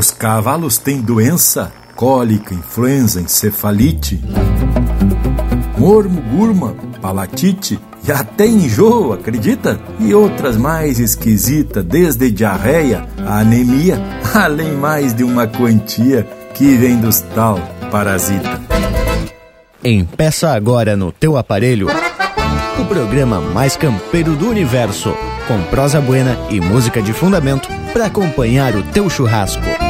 Os cavalos têm doença, cólica, influenza, encefalite, mormo, gurma, palatite e até enjoo, acredita? E outras mais esquisitas, desde diarreia a anemia, além mais de uma quantia que vem dos tal parasita. Empeça agora no teu aparelho o programa mais campeiro do universo, com prosa buena e música de fundamento para acompanhar o teu churrasco.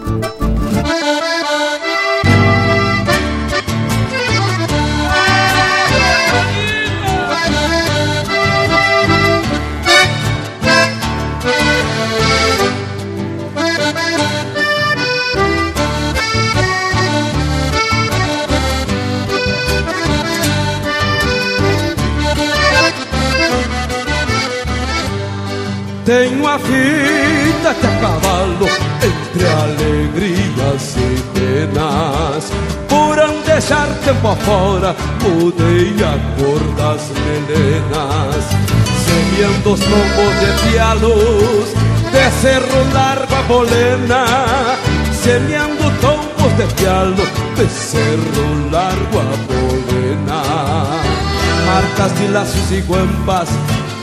Tempo afora, mudei a cor das melenas. Semeando os tombos de pialos, de cerro largo a bolena. Semeando tombos de pialo, de cerro largo a bolena. Marcas de laços e guampas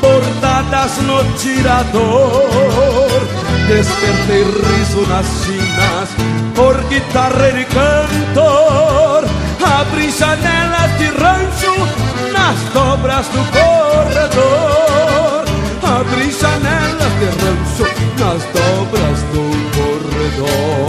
bordadas no tirador. Despertei riso nas chinas por guitarreiro e cantor. Abri janelas de rancho nas dobras do corredor. Abri janelas de rancho nas dobras do corredor.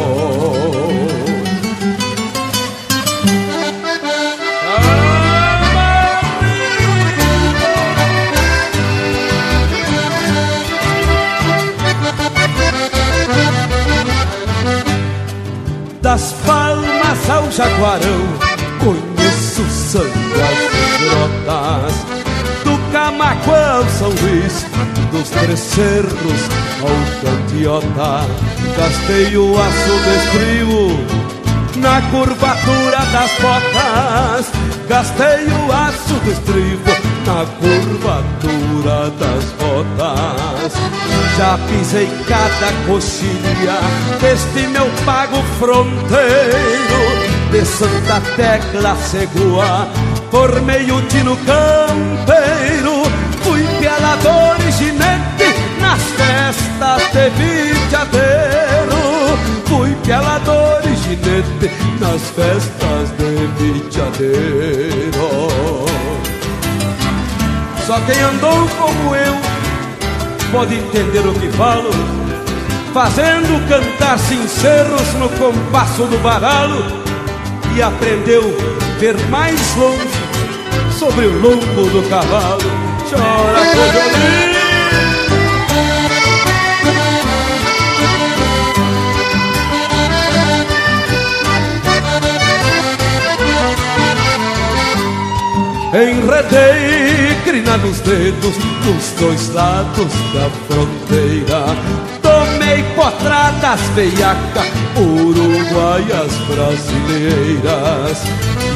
Das palmas ao jaguarão Sangue as grotas Do Camaco ao São Luís Dos Três Cerros ao Cantiota Gastei o aço na curvatura das botas Gastei o aço na curvatura das botas. Já pisei cada coxilha deste meu pago fronteiro De Santa Tecla Segua, formei o tino campeiro Fui pialador e ginete. Nas festas de vitiadeiro Fui pialador e ginete. Nas festas de vitiadeiro. Só quem andou como eu pode entender o que falo. Fazendo cantar sinceros no compasso do baralo E aprendeu ver mais longe sobre o lombo do cavalo. Chora, cojolino Enredei crina nos dedos dos dois lados da fronteira Tomei potradas uruguaias brasileiras.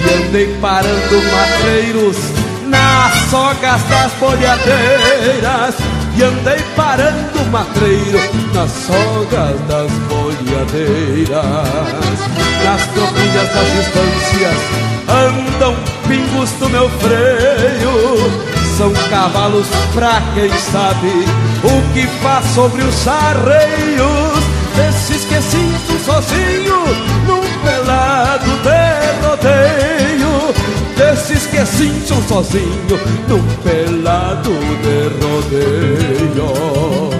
E andei parando matreiros nas sogas das bolhadeiras E andei parando matreiro nas sogas das bolhadeiras Nas tropilhas das distâncias andam pingos do meu freio. São cavalos pra quem sabe o que faz sobre os arreios Desses que sinto sozinho num pelado de rodeio. Desses que sinto sozinho num pelado de rodeio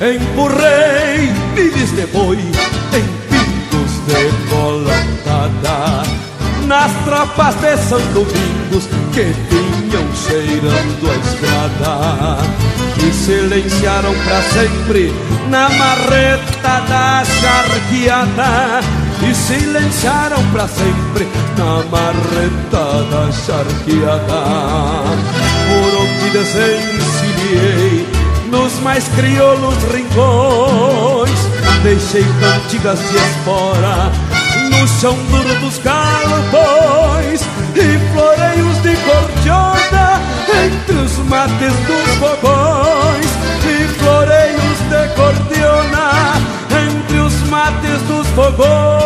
Empurrei milhas de boi em pingos de colocada Nas tropas de São Domingos que vinham cheirando a estrada. E silenciaram pra sempre na marreta da charqueada. E silenciaram para sempre na marretada charqueada. Por onde desencilhei nos mais crioulos rincões, deixei cantigas de espora no chão duro dos galpões e floreios de cordiona entre os mates dos fogões e floreios de cordiona entre os mates dos fogões.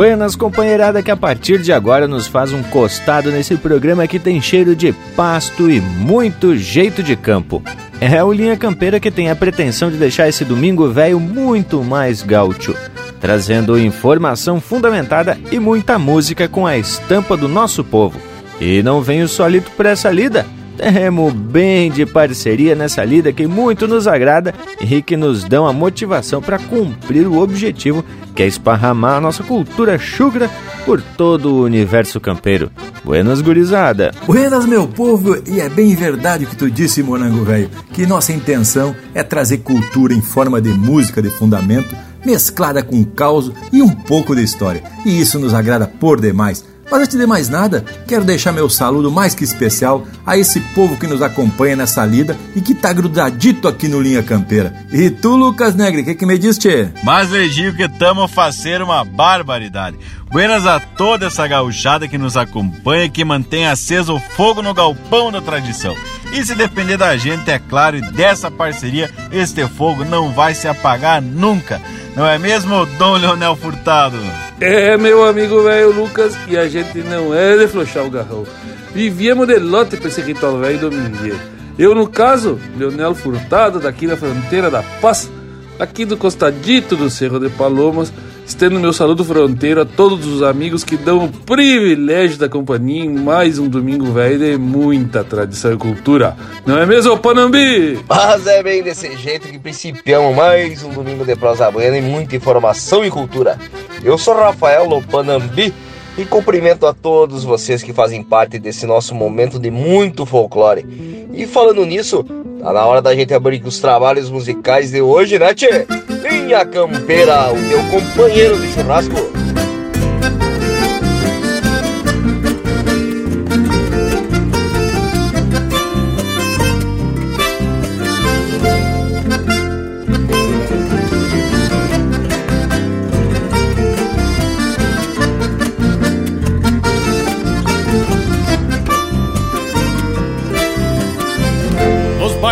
Buenas, companheirada, que a partir de agora nos faz um costado nesse programa que tem cheiro de pasto e muito jeito de campo. É o Linha Campeira que tem a pretensão de deixar esse domingo velho muito mais gaúcho, trazendo informação fundamentada e muita música com a estampa do nosso povo. E não venho solito por essa lida, temos bem de parceria nessa lida que muito nos agrada e que nos dão a motivação para cumprir o objetivo que é esparramar a nossa cultura chugra por todo o universo campeiro. Buenas, gurizada! Buenas, meu povo! E é bem verdade o que tu disse, Monango Velho, que nossa intenção é trazer cultura em forma de música de fundamento, mesclada com caos e um pouco de história. E isso nos agrada por demais mas antes de mais nada, quero deixar meu saludo mais que especial a esse povo que nos acompanha nessa lida e que tá grudadito aqui no Linha Campeira. E tu, Lucas Negre, o que, que me diz, tchê? Mas lhe digo que tamo fazer uma barbaridade. Buenas a toda essa gauchada que nos acompanha que mantém aceso o fogo no galpão da tradição. E se depender da gente, é claro, e dessa parceria, este fogo não vai se apagar nunca. Não é mesmo, Dom Leonel Furtado? É, meu amigo velho Lucas, e a gente não é de flochar o garrão. Vivíamos de lote pra esse ritual velho domingueiro. Eu, no caso, Leonel Furtado, daqui da fronteira da Paz, aqui do costadito do Cerro de Palomas, Estendo meu saludo fronteiro a todos os amigos que dão o privilégio da companhia em mais um domingo velho de muita tradição e cultura. Não é mesmo, Panambi? Mas é bem desse jeito que principiamos mais um domingo de prosa buena e muita informação e cultura. Eu sou Rafael Lopanambi e cumprimento a todos vocês que fazem parte desse nosso momento de muito folclore. E falando nisso, tá na hora da gente abrir os trabalhos musicais de hoje, né, Tchê? Linha Campeira, o teu companheiro de churrasco.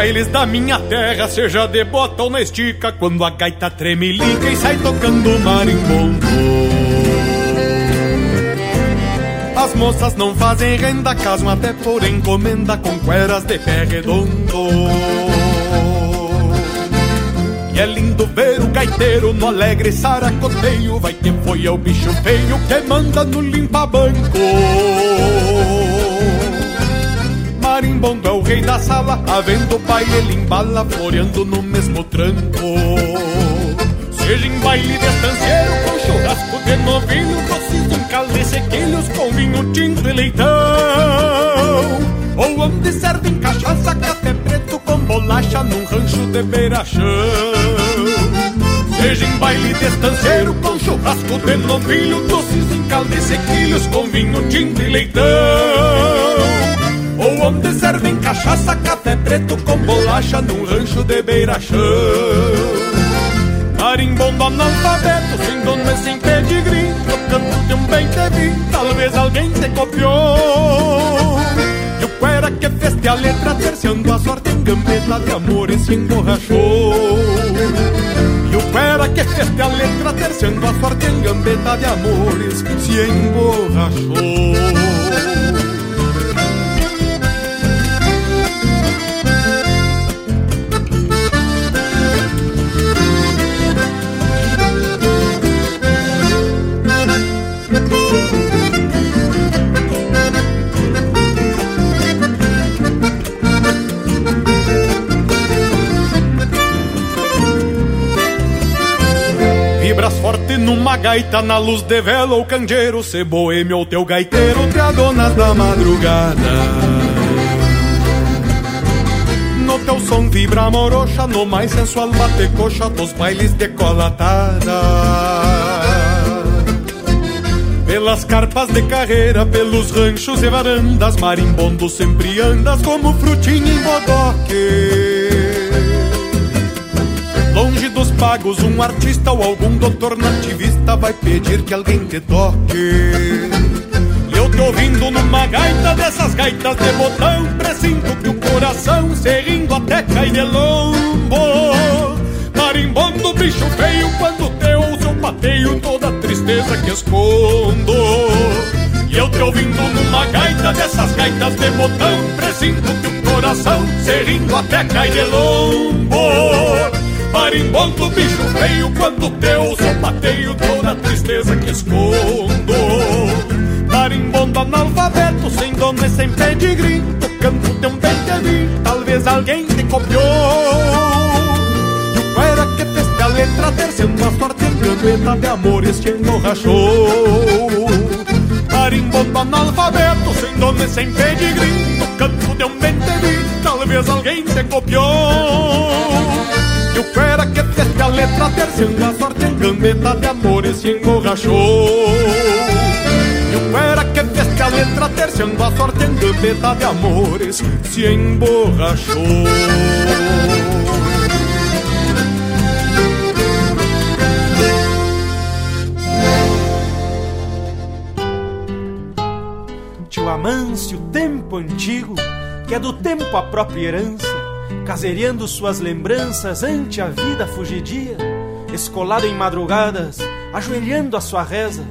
Bailes da minha terra, seja de bota ou na estica, quando a gaita tremelica e sai tocando marimbondo. As moças não fazem renda, casam até por encomenda com cueras de pé redondo. E é lindo ver o gaiteiro no alegre saracoteio, vai quem foi é o bicho feio que manda no limpa-banco marimbondo é o rei da sala, havendo baile ele embala, floreando no mesmo tranco. Seja em baile de estanceiro, com churrasco de novilho, em calde sequilhos, com vinho tinto e leitão. Ou onde servem cachaça, café preto com bolacha, num rancho de beira-chão. Seja em baile de estanceiro, com churrasco de novilho, doces em calde sequilhos, com vinho tinto e leitão. Ou onde servem cachaça, café preto com bolacha num rancho de beira-chão. Marimbondo analfabeto, sem dono e sem pedigree, tocando de um bem te vi, talvez alguém te copiou. E o cuera que feste a letra, terciando a sorte em gambeta de amor e se emborrachou. E o cuera que feste a letra, terciando a sorte em gambeta de amores, se emborrachou. Numa gaita na luz de vela ou candeeiro Se boêmio ou teu gaiteiro te adonas da madrugada. No teu som vibra morocha No mais sensual bate coxa Dos bailes decolatada Pelas carpas de carreira Pelos ranchos e varandas Marimbondo sempre andas Como frutinha em bodoque. Longe pagos, um artista ou algum doutor nativista vai pedir que alguém te toque. E eu te ouvindo numa gaita dessas gaitas de botão, presinto que o coração se até cai de lombo. Marimbondo, bicho feio, quando te ouço eu pateio toda a tristeza que escondo. E eu te ouvindo numa gaita dessas gaitas de botão, presinto que o coração se até cai de lombo. Marimbondo, bicho feio, quando teu sapateio toda a tristeza que escondo. Marimbondo analfabeto, sem dono e sem pedigree, tocando teu bem talvez alguém te copiou. E o era que fez a letra terceiro a sorte gambeta de amores te emborrachou. Marimbondo analfabeto, sem dono e sem pedigree, tocando teu bem talvez alguém te copiou. E o fera que teste a letra terciando a sorte em gambeta de amores se emborrachou E o fera que teste a letra terciando a sorte em gambeta de amores se emborrachou Amâncio, tempo antigo, que é do tempo a própria herança casereando suas lembranças ante a vida fugidia, escolado em madrugadas, ajoelhando a sua reza,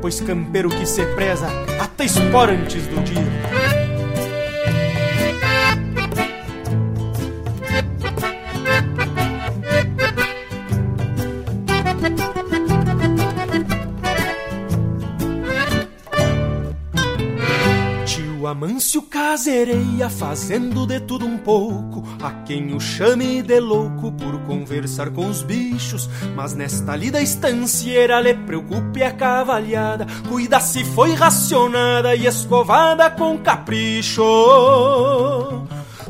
pois campeiro que se preza até espora antes do dia. Amâncio casereia, fazendo de tudo um pouco. A quem o chame de louco por conversar com os bichos. Mas nesta lida estancieira lhe preocupe a cavalhada. Cuida se foi racionada e escovada com capricho.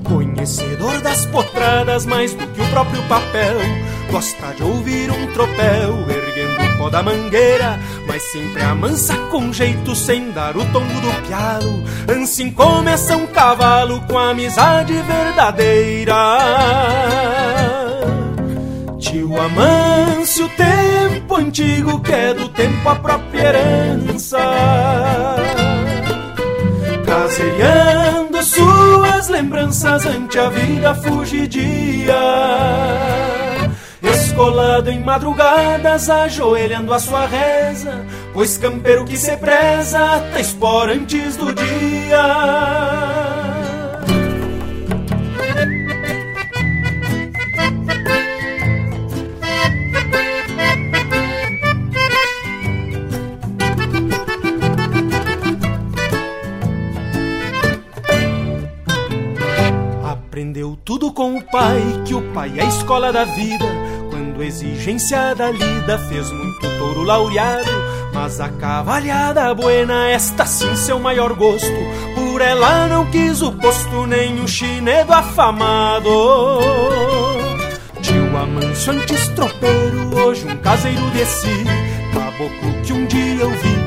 Conhecedor das potradas mais do que o próprio papel. Gosta de ouvir um tropel erguendo o pó da mangueira, mas sempre amansa com jeito sem dar o tombo do pialo. Assim começa um cavalo com amizade verdadeira. Tio Amâncio, tempo antigo que é do tempo a própria herança. Casereando suas lembranças ante a vida fugidia Escolado em madrugadas, ajoelhando a sua reza, pois campeiro que se preza, até espora antes do dia. Aprendeu tudo com o pai, que o pai é a escola da vida. Exigência da lida fez muito touro laureado. Mas a cavalhada buena, esta sim seu maior gosto. Por ela não quis o posto, nem o chinedo afamado. Tio Amâncio antes tropeiro, hoje um caseiro de si. Caboclo que um dia eu vi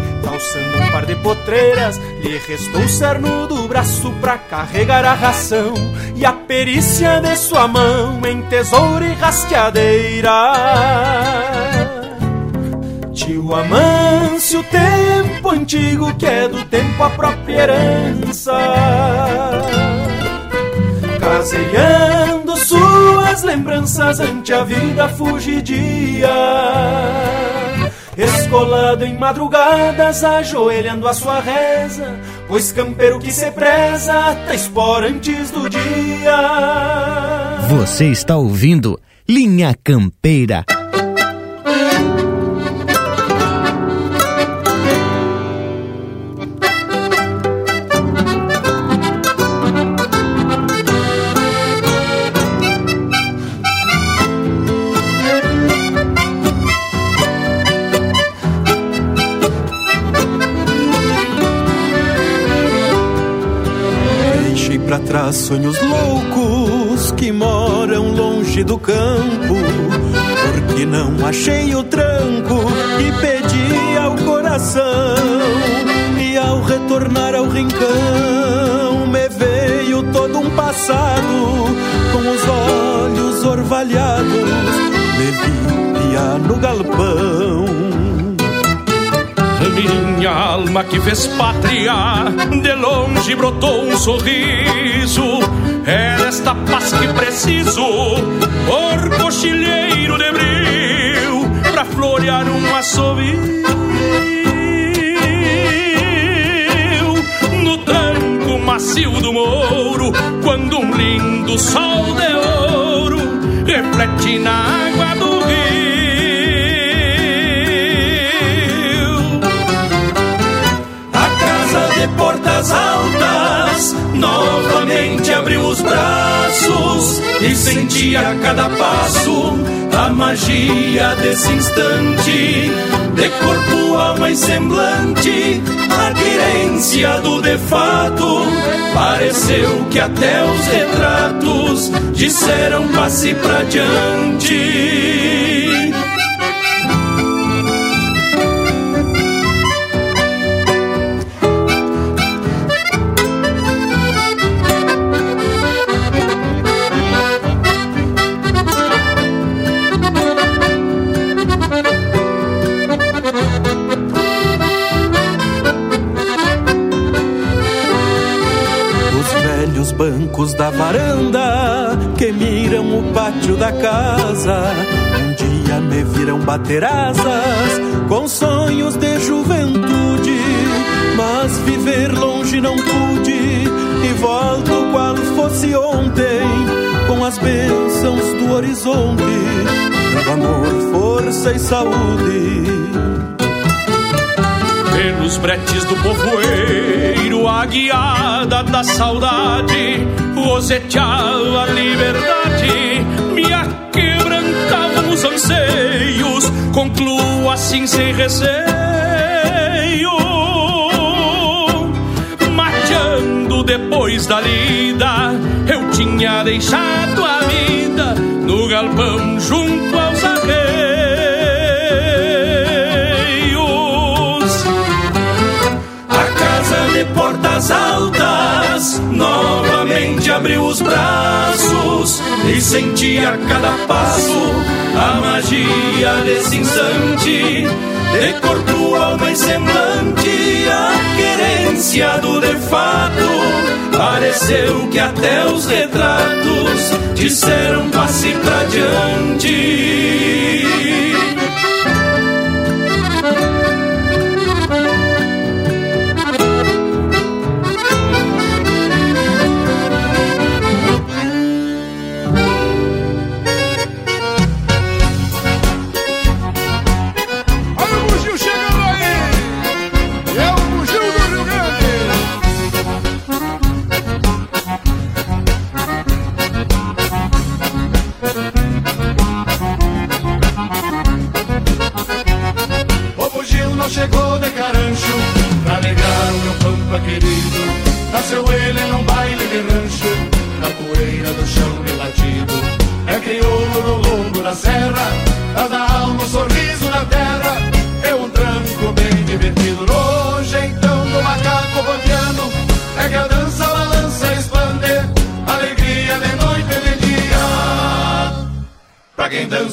calçando um par de potreiras, lhe restou o cerno do braço pra carregar a ração e a perícia de sua mão em tesouro e rasqueadeira. Tio Amâncio, tempo antigo que é do tempo a própria herança, caseando suas lembranças ante a vida fugidia Escolado em madrugadas, ajoelhando a sua reza, pois campeiro que se preza, até espora antes do dia. Você está ouvindo Linha Campeira. Sonhos loucos que moram longe do campo, porque não achei o tranco e pedi ao coração. E ao retornar ao rincão, me veio todo um passado, com os olhos orvalhados, me via no galpão. Minha alma que fez pátria, de longe brotou um sorriso. É desta paz que preciso, por cochilheiro de bril, pra florear um assovio. No tranco macio do mouro, quando um lindo sol de ouro reflete na água do portas altas, novamente abriu os braços e sentia a cada passo a magia desse instante, de corpo, alma e semblante, a querência do de fato. Pareceu que até os retratos disseram passe pra diante. Bancos da varanda que miram o pátio da casa. Um dia me viram bater asas com sonhos de juventude, mas viver longe não pude e volto qual fosse ontem com as bênçãos do horizonte, do amor, força e saúde pelos bretes do povoeiro, a guiada da saudade, roseteava a liberdade, me aquebrantavam os anseios, concluo assim sem receio, mateando depois da lida, eu tinha deixado a vida no galpão junto portas altas, novamente abriu os braços e sentia a cada passo a magia desse instante. De corpo, alma e semblante, a querência do de fato. Pareceu que até os retratos disseram passe pra diante.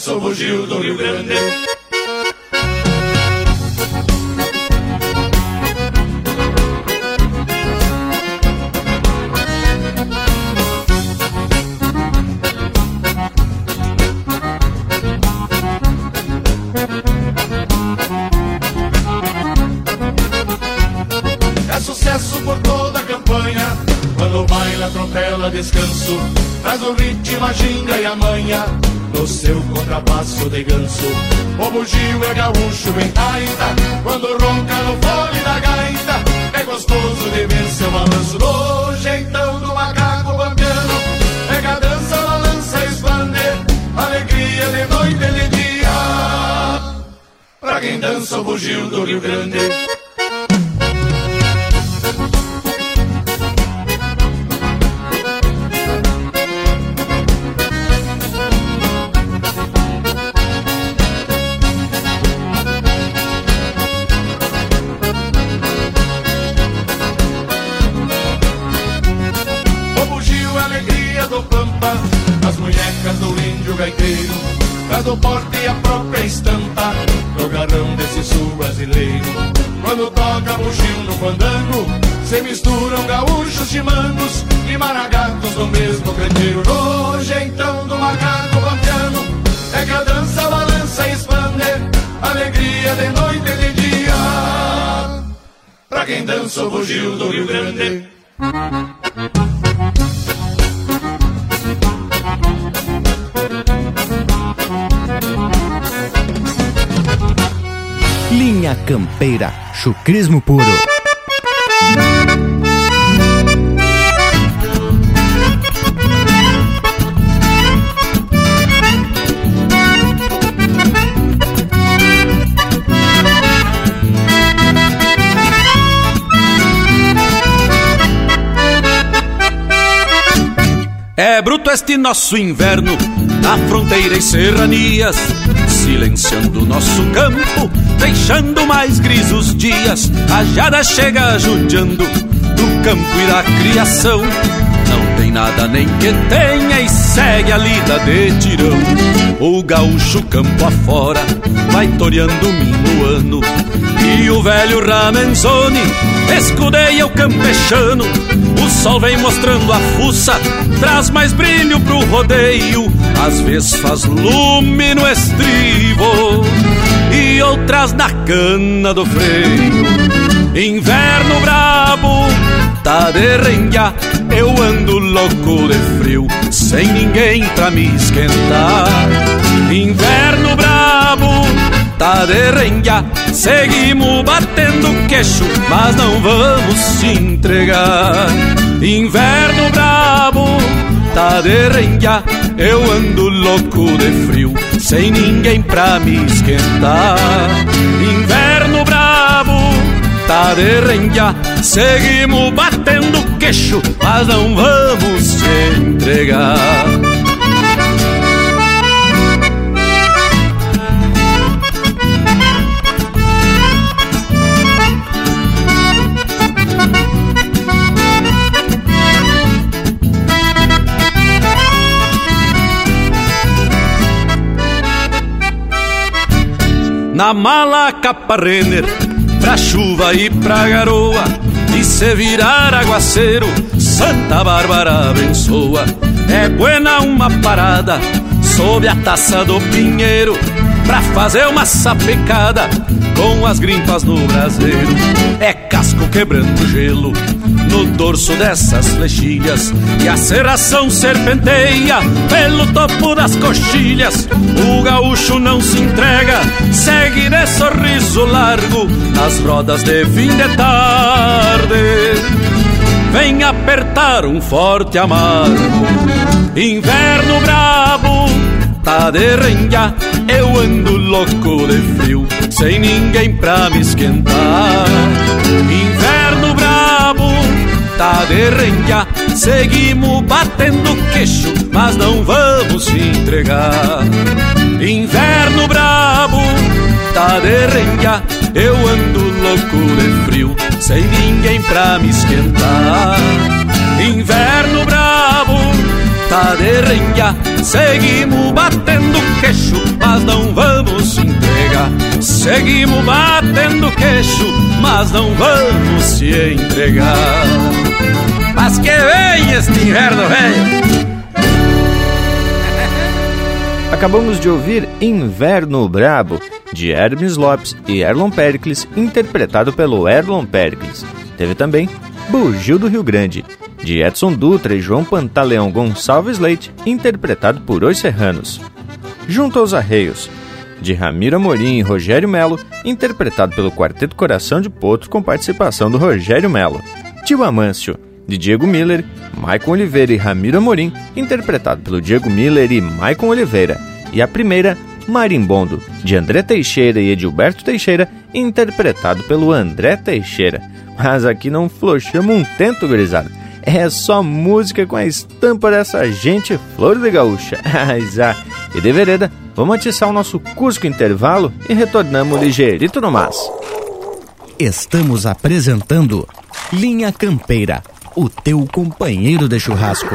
Dançou o Gil do Rio Grande. Chucrismo puro. É bruto este nosso inverno, na fronteira e serranias, silenciando nosso campo, deixando mais grisos dias. A jada chega judiando do campo e da criação. Não tem nada nem que tenha e segue a lida de tirão. O gaúcho campo afora vai toreando o minuano. E o velho Ramenzoni escudeia o campechano. Sol vem mostrando a fuça, traz mais brilho pro rodeio. Às vezes faz lume no estribo e outras na cana do freio. Inverno brabo, tá de eu ando louco de frio, sem ninguém pra me esquentar. Inverno brabo, tá de renha, seguimos batendo queixo, mas não vamos se entregar. Inverno brabo, tá de renha, eu ando louco de frio, sem ninguém pra me esquentar. Inverno brabo, tá de renha, seguimos batendo queixo, mas não vamos se entregar. Na mala capa Renner, pra chuva e pra garoa. E se virar aguaceiro, Santa Bárbara abençoa. É buena uma parada sob a taça do pinheiro pra fazer uma sapecada com as grimpas no braseiro. É casco quebrando gelo no dorso dessas flechilhas e a serração serpenteia pelo topo das coxilhas. O gaúcho não se entrega, segue de sorriso largo nas rodas de fim de tarde. Vem apertar um forte amargo, inverno brabo tá de renha, eu ando louco de frio, sem ninguém pra me esquentar. Inverno brabo, tá de renha, seguimos batendo queixo, mas não vamos se entregar. Inverno brabo, tá de renha, eu ando louco de frio, sem ninguém pra me esquentar. Inverno tá de renha, seguimos batendo queixo, mas não vamos se entregar. Seguimos batendo queixo, mas não vamos se entregar. Mas que vem este inverno velho! Acabamos de ouvir Inverno Brabo, de Hermes Lopes e Erlon Pericles, interpretado pelo Erlon Pericles. Teve também Bugio do Rio Grande, de Edson Dutra e João Pantaleão Gonçalves Leite, interpretado por Os Serranos. Junto aos Arreios, de Ramiro Amorim e Rogério Melo, interpretado pelo Quarteto Coração de Potro com participação do Rogério Melo. Tio Amâncio, de Diego Miller, Maicon Oliveira e Ramiro Amorim, interpretado pelo Diego Miller e Maicon Oliveira. E a primeira, Marimbondo, de André Teixeira e Edilberto Teixeira, interpretado pelo André Teixeira. Mas aqui não flochamos um tento, gurizada. É só música com a estampa dessa gente flor de gaúcha. ah, e de vereda, vamos atiçar o nosso Cusco Intervalo e retornamos ligeirito no mas. Estamos apresentando Linha Campeira, o teu companheiro de churrasco.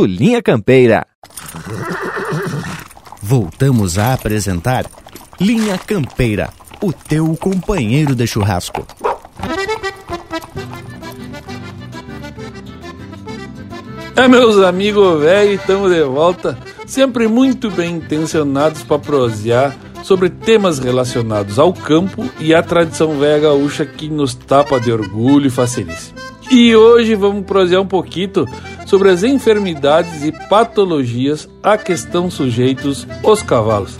Linha Campeira. Voltamos a apresentar Linha Campeira, o teu companheiro de churrasco. É, meus amigos velhos, estamos de volta, sempre muito bem intencionados para prosear sobre temas relacionados ao campo e à tradição velha gaúcha que nos tapa de orgulho e facilíssimo. E hoje vamos prosear um pouquinho sobre as enfermidades e patologias a que estão sujeitos os cavalos.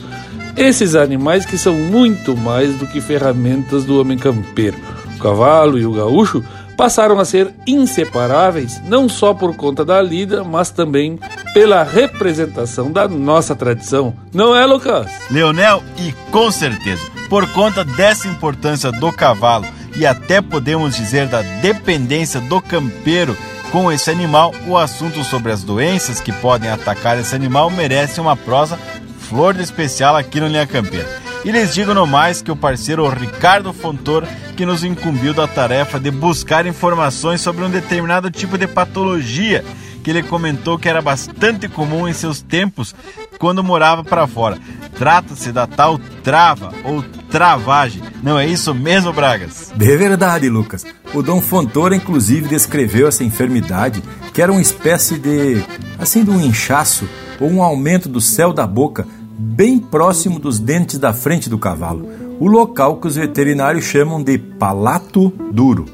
Esses animais que são muito mais do que ferramentas do homem campeiro. O cavalo e o gaúcho passaram a ser inseparáveis não só por conta da lida, mas também pela representação da nossa tradição. Não é, Lucas? Leonel, e com certeza, por conta dessa importância do cavalo e até podemos dizer da dependência do campeiro com esse animal, o assunto sobre as doenças que podem atacar esse animal merece uma prosa flor de especial aqui no Linha Campeira. E lhes digo no mais que o parceiro Ricardo Fontor que nos incumbiu da tarefa de buscar informações sobre um determinado tipo de patologia que ele comentou que era bastante comum em seus tempos quando morava para fora. Trata-se da tal trava ou travagem. Não é isso mesmo, Bragas? De verdade, Lucas. O Dom Fontoura, inclusive, descreveu essa enfermidade que era uma espécie de. assim, de um inchaço ou um aumento do céu da boca bem próximo dos dentes da frente do cavalo, o local que os veterinários chamam de palato duro.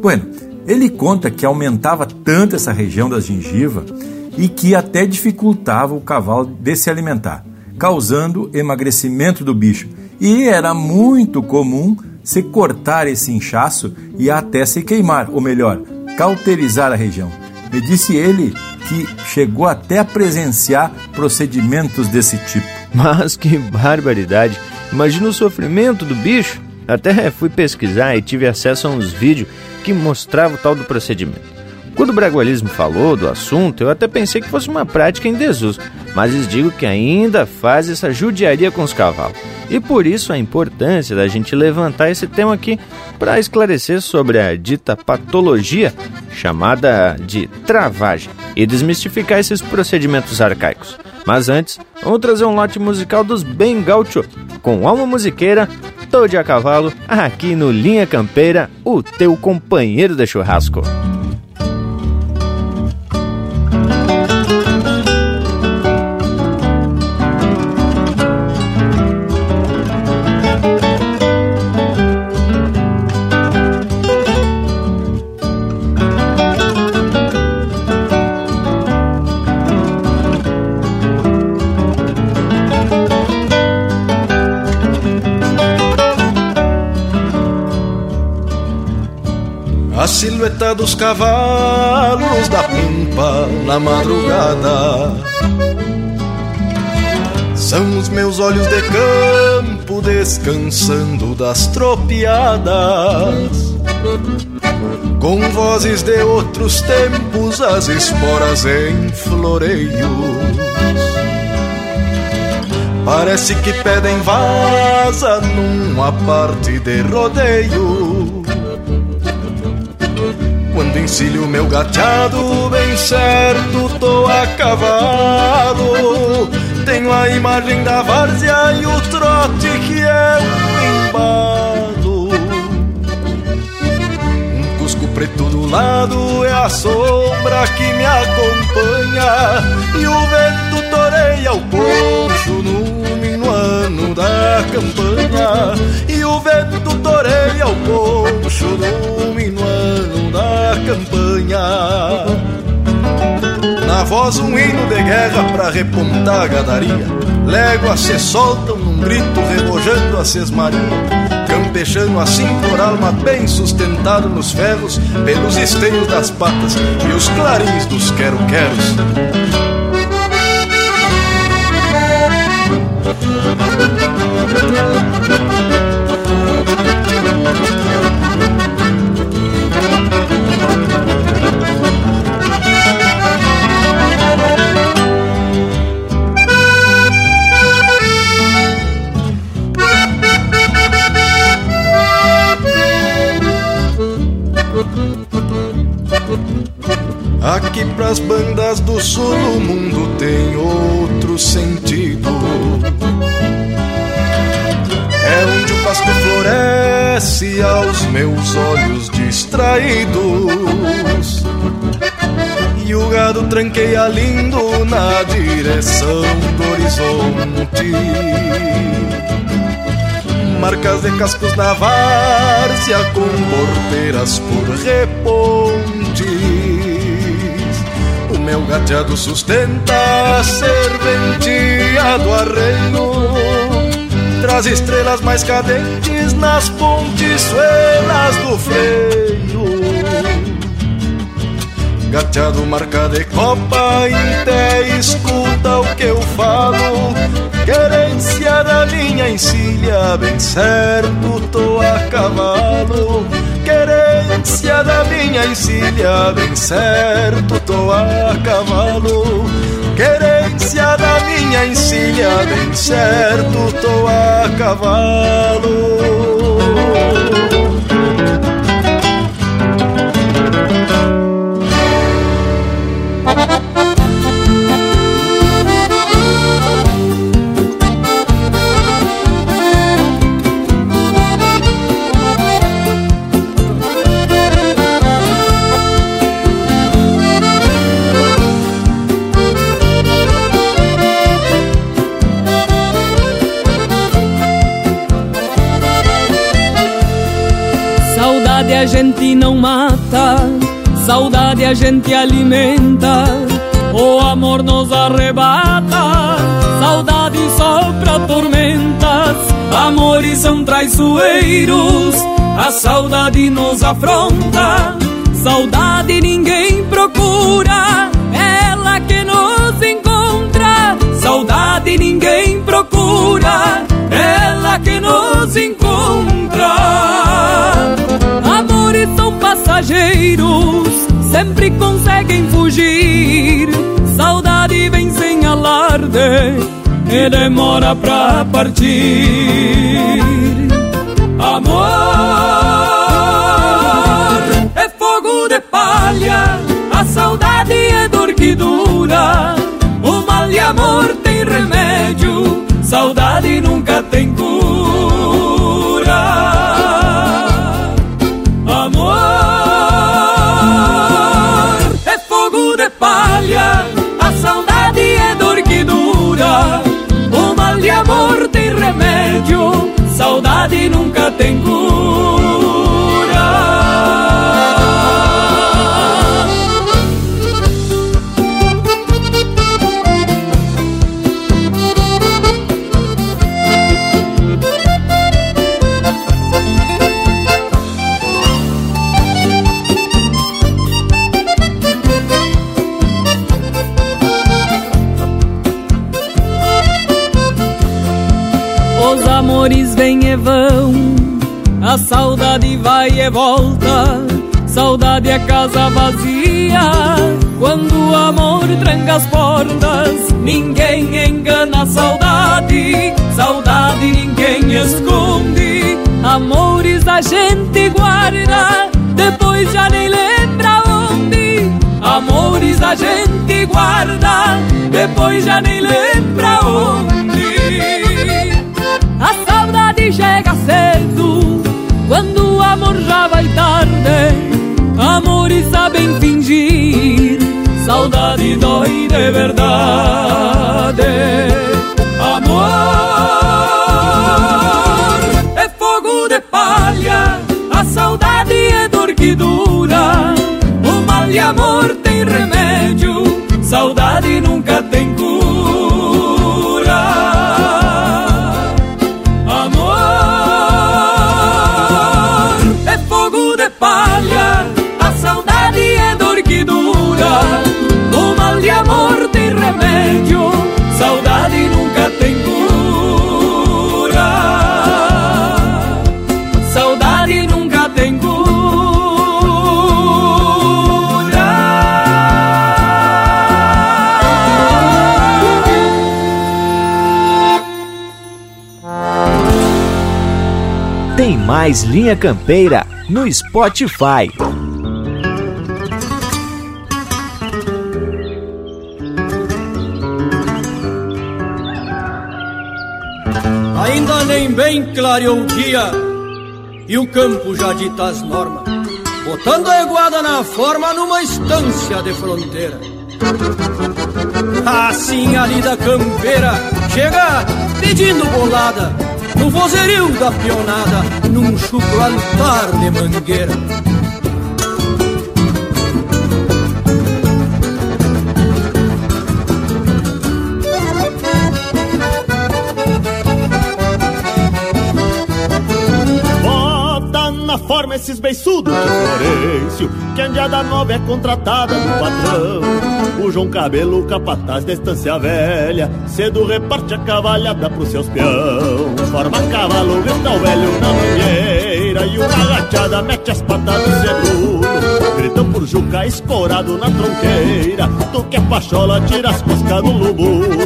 Bueno, ele conta que aumentava tanto essa região da gengiva e que até dificultava o cavalo de se alimentar, causando emagrecimento do bicho. E era muito comum se cortar esse inchaço e até se queimar, ou melhor, cauterizar a região. Me disse ele que chegou até a presenciar procedimentos desse tipo. Mas que barbaridade! Imagina o sofrimento do bicho. Até fui pesquisar e tive acesso a uns vídeos que mostravam o tal do procedimento. Quando o bragualismo falou do assunto, eu até pensei que fosse uma prática em desuso, mas lhes digo que ainda faz essa judiaria com os cavalos. E por isso a importância da gente levantar esse tema aqui para esclarecer sobre a dita patologia chamada de travagem e desmistificar esses procedimentos arcaicos. Mas antes, vamos trazer um lote musical dos Bem Gaúcho, com alma musiqueira, todo a cavalo, aqui no Linha Campeira, o teu companheiro de churrasco. Dos cavalos da pampa na madrugada. São os meus olhos de campo descansando das tropiadas. Com vozes de outros tempos, as esporas em floreios. Parece que pedem vaza numa parte de rodeio quando encilho meu gateado, bem certo tô a cavalo. Tenho a imagem da várzea e o trote que é um embalo. Um cusco preto do lado é a sombra que me acompanha. E o vento toreia o poncho no minuano da campanha. E o vento toreia o poncho no minuano da campanha. Na voz um hino de guerra pra repontar a gadaria. Léguas se soltam num grito rebojando a sesmaria. campechano assim por alma bem sustentado nos ferros, pelos esteios das patas e os clarins dos quero-queros. Mm-hmm. Meus olhos distraídos. E o gado tranqueia lindo na direção do horizonte. Marcas de cascos na várzea com porteiras por reponte meu gateado sustenta a serventia do arreio Traz estrelas mais cadentes nas pontiçuelas do freio. Gateado marca de copa, até escuta o que eu falo. Querência da minha encilha, bem certo tô a cavalo. Querência da minha encilha, bem certo tô a cavalo. Querência da minha bem certo tô a cavalo. A gente não mata, saudade a gente alimenta, o amor nos arrebata, saudade sopra tormentas, amores são traiçoeiros, a saudade nos afronta, saudade ninguém procura, ela que nos encontra, saudade ninguém procura, ela que nos encontra são passageiros, sempre conseguem fugir. Saudade vem sem alarde e demora pra partir. Amor é fogo de palha, a saudade é dor que dura. O mal de amor tem remédio, saudade nunca tem cura. a saudade é dor que dura. O mal de amor tem remédio, saudade nunca tem cura. Vêm e vão, a saudade vai e volta. Saudade é casa vazia, quando o amor tranca as portas. Ninguém engana a saudade, saudade ninguém esconde. Amores a gente guarda, depois já nem lembra onde. Amores a gente guarda, depois já nem lembra onde amor já vai tarde. Amores sabem fingir, saudade dói de verdade. Amor é fogo de palha, a saudade é dor que dura. O mal de amor tem remédio, saudade nunca mais Linha Campeira no Spotify. Ainda nem bem clareou o dia e o campo já dita as normas, botando a eguada na forma numa estância de fronteira. Assim a lida campeira chega pedindo bolada no vozerio da pionada, num chucro altar de mangueira. Esses beiçudos de Florencio Que Andiada Nova é contratada do patrão. O João Cabelo, capataz da estância velha Cedo reparte a cavalhada pros seus peão Forma cavalo, grita o velho na mangueira E uma agachada mete as patas do seguro. Gritam por Juca escorado na tronqueira Tu que é pachola, tira as coscas do lubuno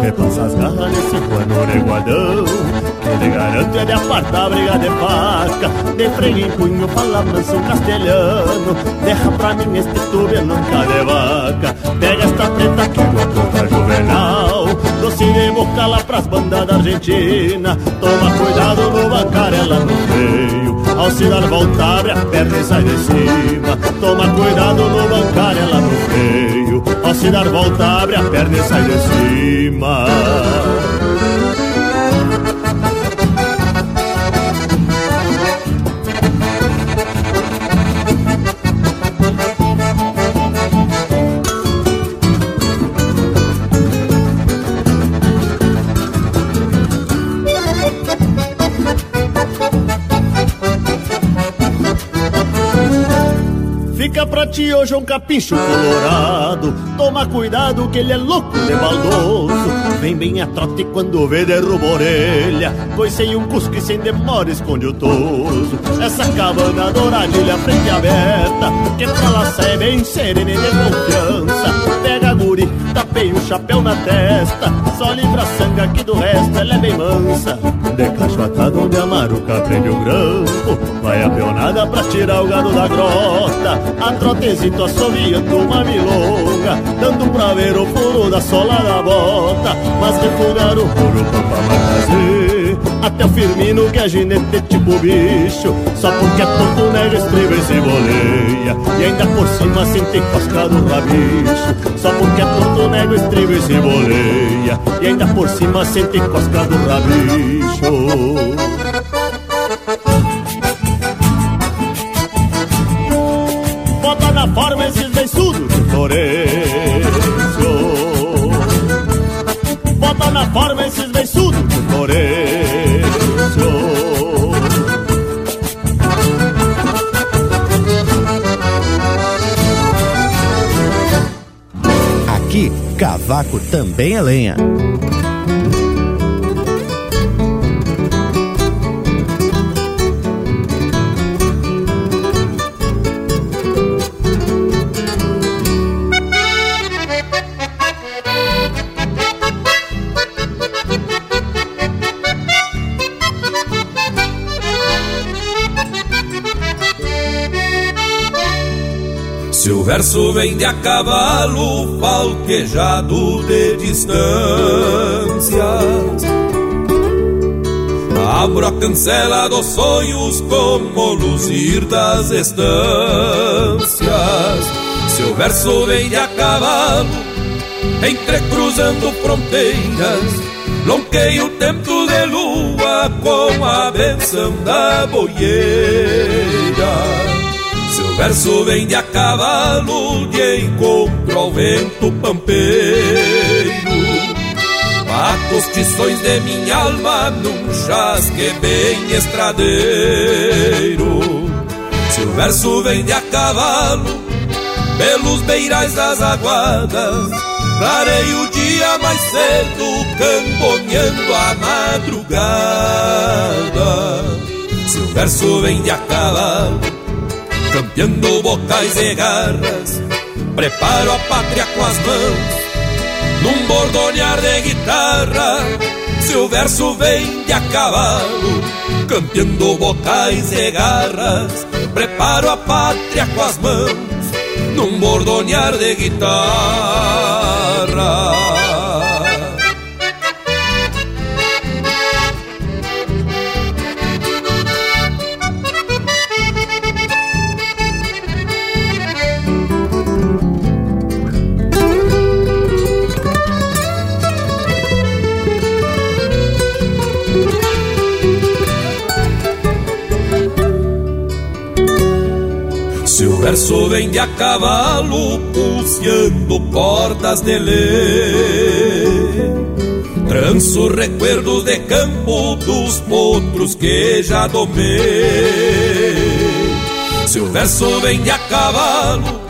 Repassa as garras nesse pano Que lhe garante é de apartar briga de faca De freio em punho, fala manso castelhano Derra pra mim este tube nunca de vaca. Pega esta preta que encontrou pra juvenal Doce de boca lá pras bandas da Argentina. Toma cuidado no bancarela no freio Ao se dar volta abre a perna e sai de cima. Toma cuidado no bancarela no freio Ao se dar volta abre a perna e sai de cima pra ti hoje um capincho colorado. Toma cuidado que ele é louco de baldoso. Vem bem a trote quando vê derruba a orelha. Coicei um cusco e sem demora esconde o toso. Essa cabana douradilha frente aberta. Que pra lá sai bem serena e de confiança. Pega tapei o chapéu na testa Só livra a sangue aqui do resto, ela é bem mansa. De cacho atado onde a maruca prende o grampo Vai a peonada pra tirar o gado da grota. A trotezito assoviando uma milonga Dando pra ver o furo da sola da bota. Mas refugar o furo pra fazer Até o Firmino que é ginete tipo bicho. Só porque é tonto nega estriba e se boleia. E ainda por cima sente cosca do rabicho. Só porque é tonto nega estriba e se boleia. E ainda por cima sente cosca do rabicho. Bota na forma esses beiçudos de Florencio. Cavaco também é lenha. Verso vem de a cavalo, falquejado de distâncias. Abro a cancela dos sonhos como luzir das estâncias. Se o verso vem de a cavalo, entrecruzando fronteiras, lonqueio tempo de lua com a benção da boieira. Se o verso vem de a cavalo, de encontro ao vento pampeiro. Bato os tições de minha alma num chasque bem estradeiro. Se o verso vem de a cavalo, pelos beirais das aguadas, clarei o dia mais cedo, camponhando a madrugada. Se o verso vem de a cavalo, campeando bocais e garras, preparo a pátria com as mãos, num bordonear de guitarra, Se o verso vem de a cavalo, campeando bocais e garras, preparo a pátria com as mãos, num bordonear de guitarra. Verso vem de a cavalo, pulseando portas de lei. Tranço recuerdos de campo dos potros que já domei. Se o verso vem de a cavalo,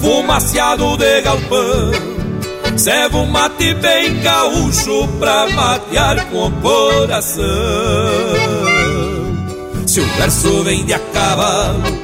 fumaciado de galpão, serve um mate bem gaúcho pra matear com o coração. Se o verso vem de a cavalo,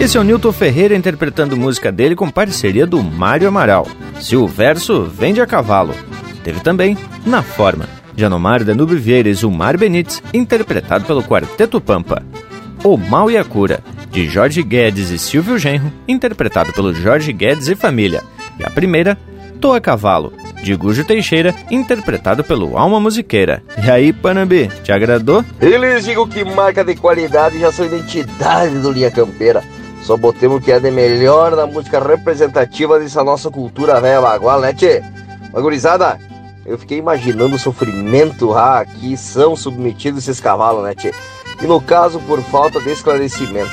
Esse é o Newton Ferreira interpretando música dele com parceria do Mário Amaral. Se o verso vende a cavalo. Teve também Na Forma, de Anomar Danube Vieira e Zumar Benites, interpretado pelo Quarteto Pampa. O Mal e a Cura, de Jorge Guedes e Silvio Genro, interpretado pelo Jorge Guedes e Família. E a primeira, Tô a Cavalo, de Gujo Teixeira, interpretado pelo Alma Musiqueira. E aí, Panambi, te agradou? Eles digo que marca de qualidade já são identidade do Linha Campeira. Só botemos que é de melhor da música representativa dessa nossa cultura velha bagual, né, tchê? Magurizada, eu fiquei imaginando o sofrimento ah, que são submetidos esses cavalos, né, tchê? E no caso, por falta de esclarecimento.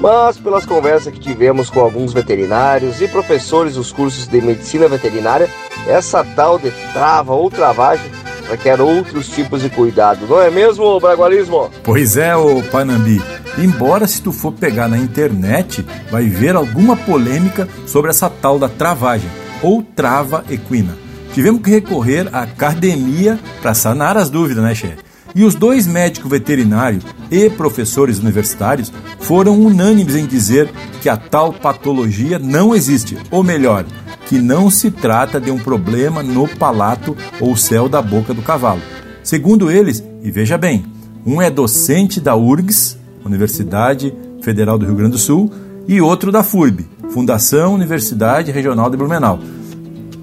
Mas pelas conversas que tivemos com alguns veterinários e professores dos cursos de medicina veterinária, essa tal de trava ou travagem requer outros tipos de cuidado, não é mesmo, Bragualismo? Pois é, ô Panambi. Embora se tu for pegar na internet, vai ver alguma polêmica sobre essa tal da travagem, ou trava equina. Tivemos que recorrer à academia para sanar as dúvidas, né, chefe? E os dois médicos veterinários e professores universitários foram unânimes em dizer que a tal patologia não existe, ou melhor, que não se trata de um problema no palato ou céu da boca do cavalo. Segundo eles, e veja bem, um é docente da URGS, Universidade Federal do Rio Grande do Sul, e outro da FURB, Fundação Universidade Regional de Blumenau.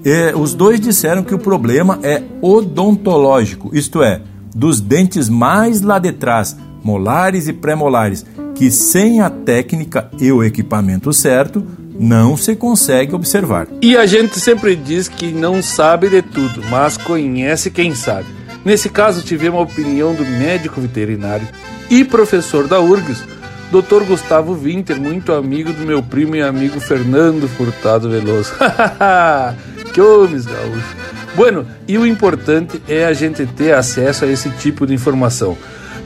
E os dois disseram que o problema é odontológico, isto é, dos dentes mais lá de trás, molares e pré-molares, que sem a técnica e o equipamento certo não se consegue observar. E a gente sempre diz que não sabe de tudo, mas conhece quem sabe. Nesse caso, tivemos a opinião do médico veterinário e professor da URGS, Dr. Gustavo Winter, muito amigo do meu primo e amigo Fernando Furtado Veloso. que homens gaúchos! Bueno, e o importante é a gente ter acesso a esse tipo de informação,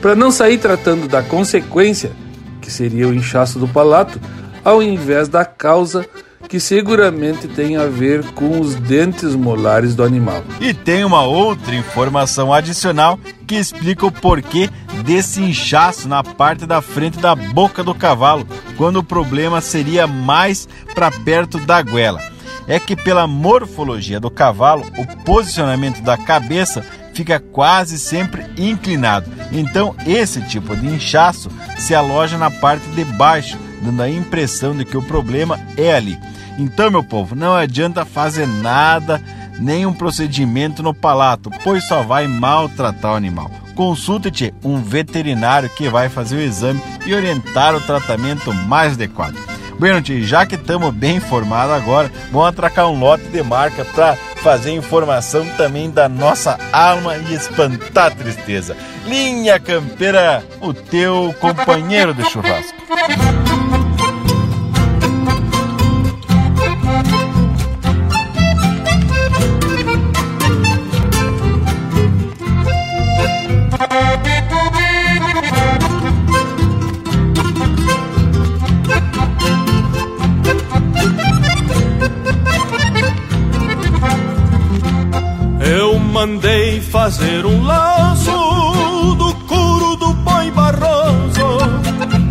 para não sair tratando da consequência, que seria o inchaço do palato, ao invés da causa que seguramente tem a ver com os dentes molares do animal. E tem uma outra informação adicional que explica o porquê desse inchaço na parte da frente da boca do cavalo, quando o problema seria mais para perto da goela. É que pela morfologia do cavalo, o posicionamento da cabeça fica quase sempre inclinado. Então, esse tipo de inchaço se aloja na parte de baixo dando a impressão de que o problema é ali. Então, meu povo, não adianta fazer nada, nenhum procedimento no palato, pois só vai maltratar o animal. Consulte-te um veterinário que vai fazer o exame e orientar o tratamento mais adequado. Bueno, já que estamos bem informados agora, vamos atracar um lote de marca para fazer informação também da nossa alma e espantar a tristeza. Linha Campeira, o teu companheiro de churrasco. Fazer um laço do couro do boi barroso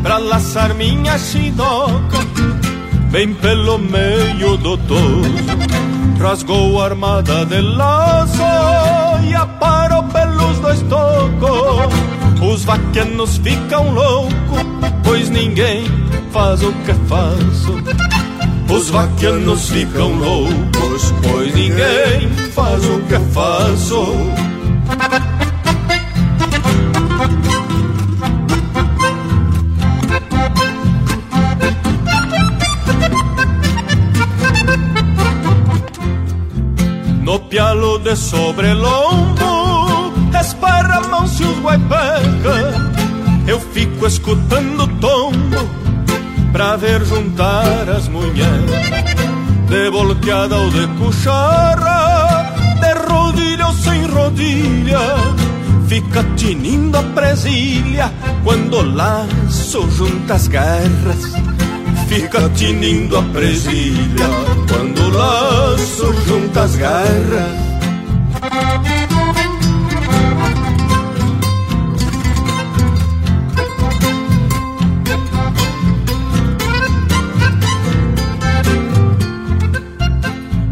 pra laçar minha chinoca bem pelo meio do toso. Rasgou a armada de laço e aparou pelos dois tocos. Os vaquenos ficam loucos, pois ninguém faz o que faço. Os vaquenos ficam loucos, pois ninguém faz o que faço. De sobrelombo Esparramam-se os guaipecas Eu fico escutando tombo Pra ver juntar as mulheres De volteada ou de cucharra De rodilha ou sem rodilha Fica tinindo a presilha Quando laço junta as garras. Fica tinindo a presilha Quando laço junta as garras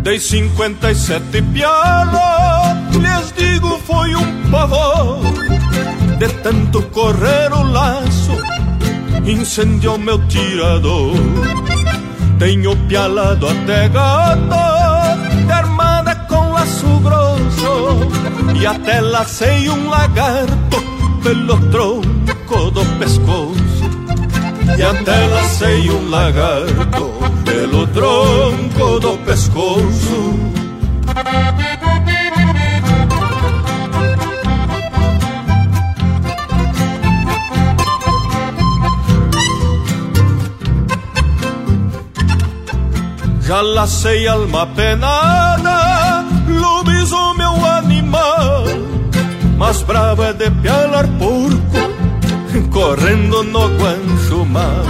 Dei cinquenta e sete pialas, lhes digo foi um pavor. De tanto correr o laço, incendiou meu tirador. Tenho pialado até gata, E até lacei um lagarto pelo tronco do pescoço E até lacei um lagarto pelo tronco do pescoço. Já lacei alma penada, mas bravo é de pialar porco correndo no guancho mar.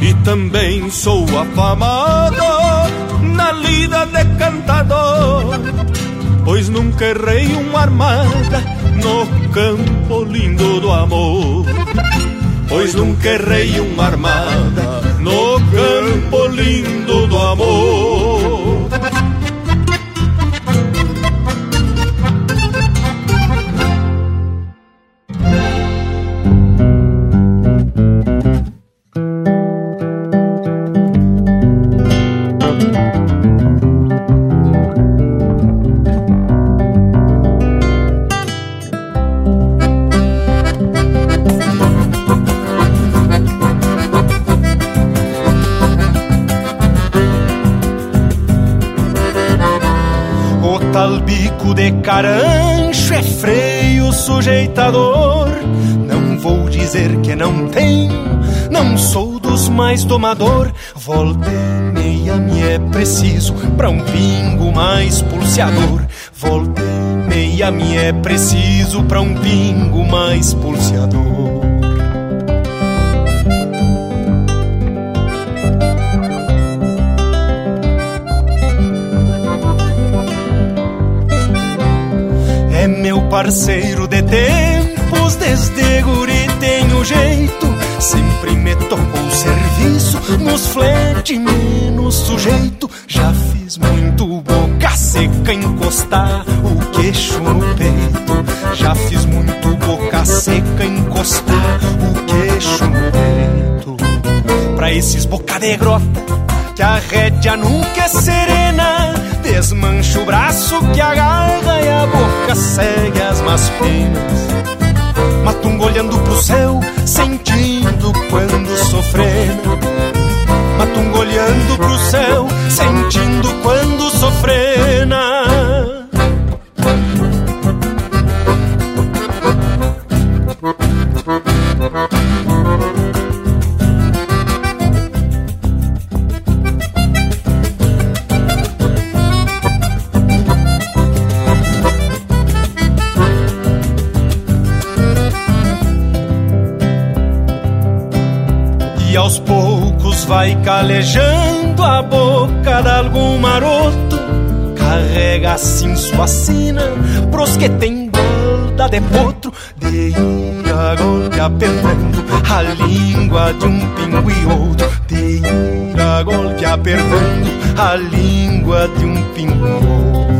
E também sou afamada na lida de cantador, pois nunca errei uma armada no campo lindo do amor. Pois nunca errei uma armada no campo lindo do amor. Carancho é freio sujeitador. Não vou dizer que não tenho, não sou dos mais domador. Volta e meia me é preciso pra um pingo mais pulseador. Volta e meia me é preciso pra um pingo mais pulseador. Parceiro de tempos, desde guri tenho jeito. Sempre me tocou serviço, nos flete menos sujeito. Já fiz muito boca seca encostar o queixo no peito. Já fiz muito boca seca encostar o queixo no peito. Pra esses boca de grota, que a rédea nunca é serena Desmancha o braço que agarra e a boca segue as más penas. Matungo olhando pro céu, sentindo quando sofrendo. Matungo olhando pro céu, sentindo quando sofrena. Calejando a boca de algum maroto, carrega assim sua sina pros que tem guarda de potro de ir a golpe apertando a língua de um pingo e outro de ir a golpe apertando a língua de um pingo e outro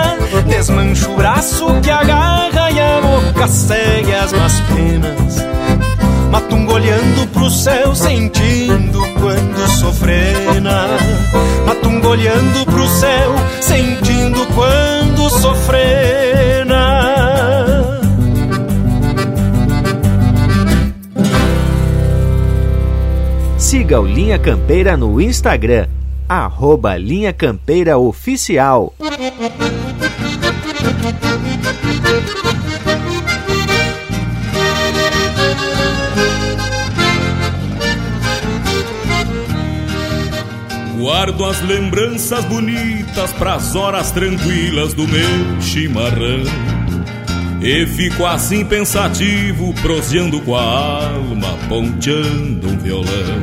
Desmancha o braço que agarra e a boca segue as más penas Matungo olhando pro céu, sentindo quando sofrena. Matungo olhando pro céu, sentindo quando sofrena. Siga o Linha Campeira no Instagram, arroba Linha Campeira Oficial. Guardo as lembranças bonitas pras horas tranquilas do meu chimarrão. E fico assim pensativo, proseando com a alma, ponteando um violão.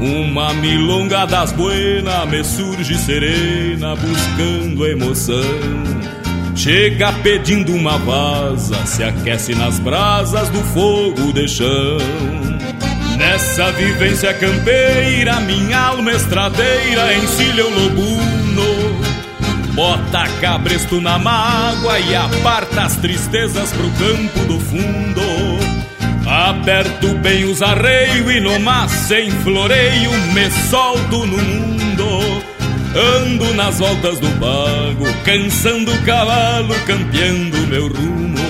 Uma milonga das buenas me surge serena, buscando emoção. Chega pedindo uma vaza, se aquece nas brasas do fogo de chão. Nessa vivência campeira, minha alma estradeira encilha o lobuno. Bota cabresto na mágoa e aparta as tristezas pro campo do fundo. Aperto bem os arreios e no mas sem floreio me solto no mundo. Ando nas voltas do bago, cansando o cavalo, campeando meu rumo.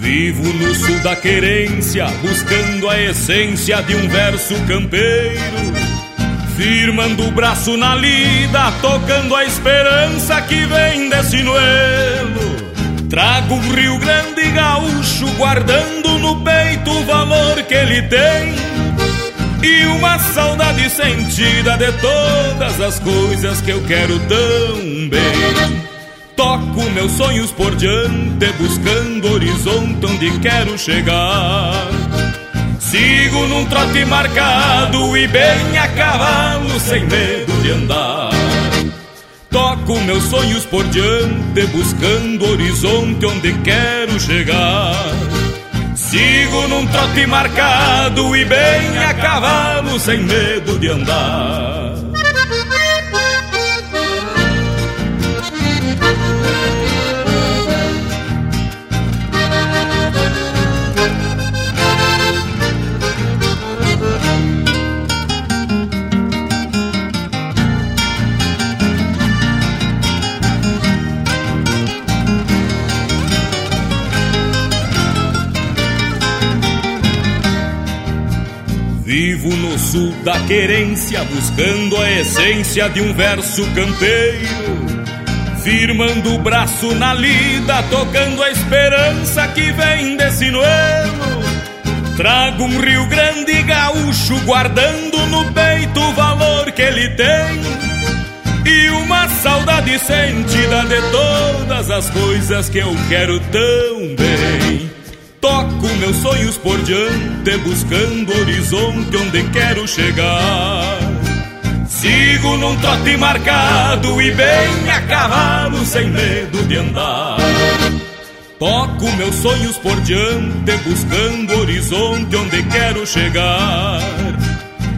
Vivo no sul da querência, buscando a essência de um verso campeiro. Firmando o braço na lida, tocando a esperança que vem desse noelo. Trago um Rio Grande gaúcho, guardando no peito o valor que ele tem. E uma saudade sentida de todas as coisas que eu quero tão bem. Toco meus sonhos por diante, buscando horizonte onde quero chegar. Sigo num trote marcado e bem a cavalo, sem medo de andar. Toco meus sonhos por diante, buscando horizonte onde quero chegar. Sigo num trote marcado e bem a cavalo, sem medo de andar. Sul da querência, buscando a essência de um verso campeiro. Firmando o braço na lida, tocando a esperança que vem desse noelo. Trago um Rio Grande gaúcho, guardando no peito o valor que ele tem. E uma saudade sentida de todas as coisas que eu quero tão bem. Meus sonhos por diante, buscando horizonte onde quero chegar. Sigo num trote marcado e bem a cavalo, sem medo de andar. Toco meus sonhos por diante, buscando horizonte onde quero chegar.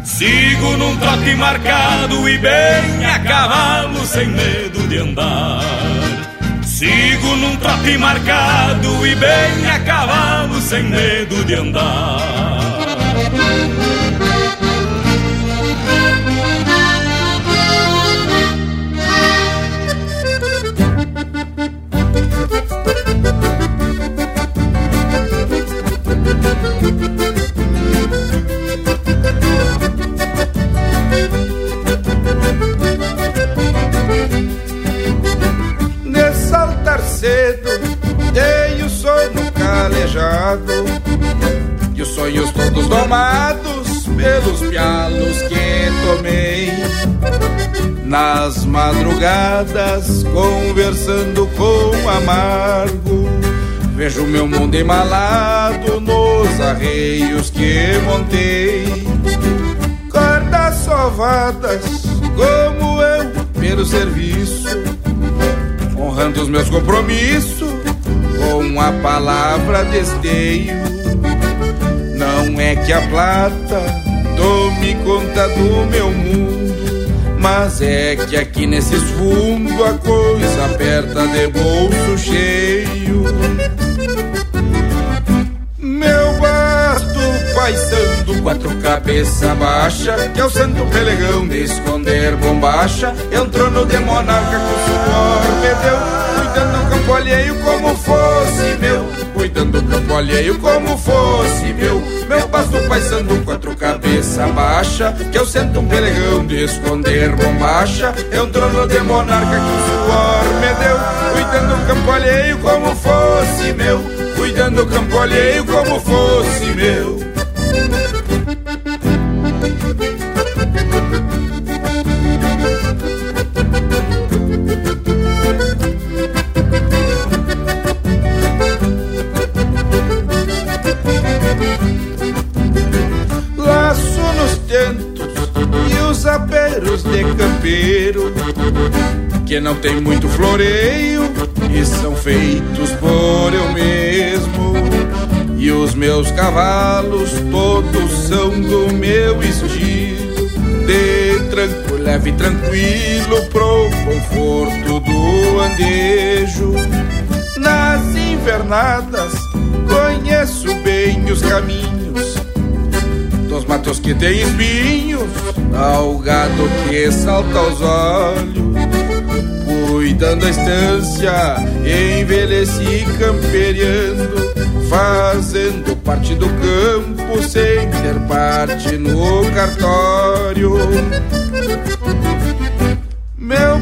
Sigo num trote marcado e bem a cavalo, sem medo de andar. Sigo num trote marcado e bem a cavalo, sem medo de andar. E os sonhos todos domados pelos pialos que tomei. Nas madrugadas conversando com amargo Vejo meu mundo embalado nos arreios que montei. Cordas sovadas como eu pelo serviço Honrando os meus compromissos com a palavra desteio Não é que a plata tome conta do meu mundo Mas é que aqui nesses fundos a coisa aperta de bolso cheio meu basto paisando, quatro cabeça baixa, que é o santo pelegão de esconder bombacha. Entrou no de monarca com suor, me deu, cuidando do campo alheio como fosse meu. Cuidando do campo alheio como fosse meu. Meu basto paisando, quatro cabeça baixa, que eu sento um pelegão de esconder bombacha. Entrou no de monarca com suor, me deu, cuidando do campo alheio como fosse meu cuidando do campo alheio como fosse meu. Os aperos de campeiro que não tem muito floreio e são feitos por eu mesmo. E os meus cavalos todos são do meu estilo, de tranco, leve e tranquilo pro conforto do andejo. Nas invernadas conheço bem os caminhos matos que tem espinhos, ao gado que salta aos olhos cuidando a estância, envelheci camperiando, fazendo parte do campo sem ter parte no cartório. Meu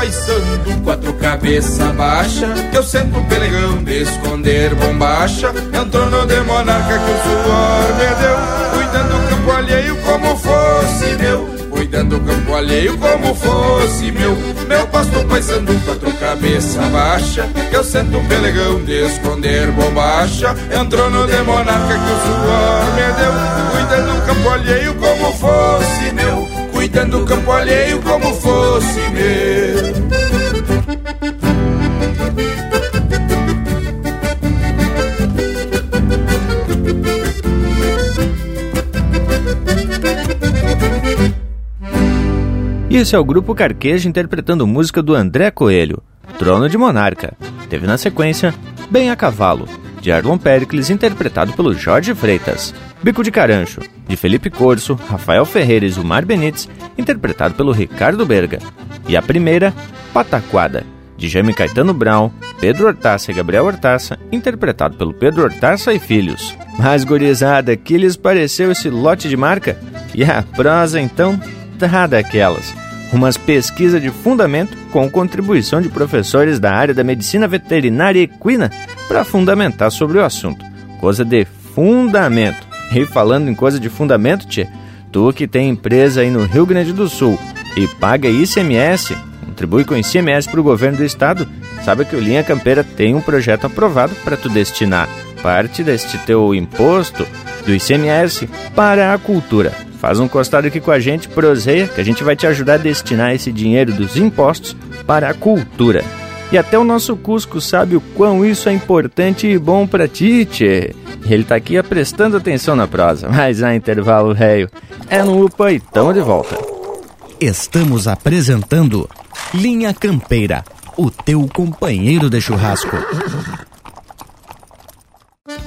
paisando, quatro cabeça baixa, que eu sento pelegão de esconder bombacha, entrou no de monarca que o suor me deu, cuidando do campo alheio como fosse meu cuidando do campo alheio como fosse meu. Meu pasto paisando quatro cabeça baixa, que eu sento um pelegão de esconder bombacha. Entrou no de monarca que o suor me deu, cuidando do campo alheio como fosse meu. Cuidando do campo alheio como fosse meu. Esse é o grupo Carqueja interpretando música do André Coelho, Trono de Monarca. Teve na sequência Bem a Cavalo, de Arlon Pericles, interpretado pelo Jorge Freitas. Bico de Carancho, de Felipe Corso, Rafael Ferreira e Zumar Benites, interpretado pelo Ricardo Berga. E a primeira, Pataquada, de Jaime Caetano Brown, Pedro Hortaça e Gabriel Hortaça, interpretado pelo Pedro Hortaça e Filhos. Mas, gurizada, que lhes pareceu esse lote de marca? E a prosa, então, tá daquelas umas pesquisas de fundamento com contribuição de professores da área da medicina veterinária equina para fundamentar sobre o assunto. Coisa de fundamento. E falando em coisa de fundamento, tchê, tu que tem empresa aí no Rio Grande do Sul e paga ICMS, contribui com ICMS para o governo do estado, sabe que o Linha Campeira tem um projeto aprovado para tu destinar parte deste teu imposto do ICMS para a cultura. Faz um costado aqui com a gente, proseia, que a gente vai te ajudar a destinar esse dinheiro dos impostos para a cultura. E até o nosso Cusco sabe o quão isso é importante e bom para ti, tchê. Ele tá aqui prestando atenção na prosa, mas há intervalo réio. É no UPA e tamo de volta. Estamos apresentando Linha Campeira, o teu companheiro de churrasco.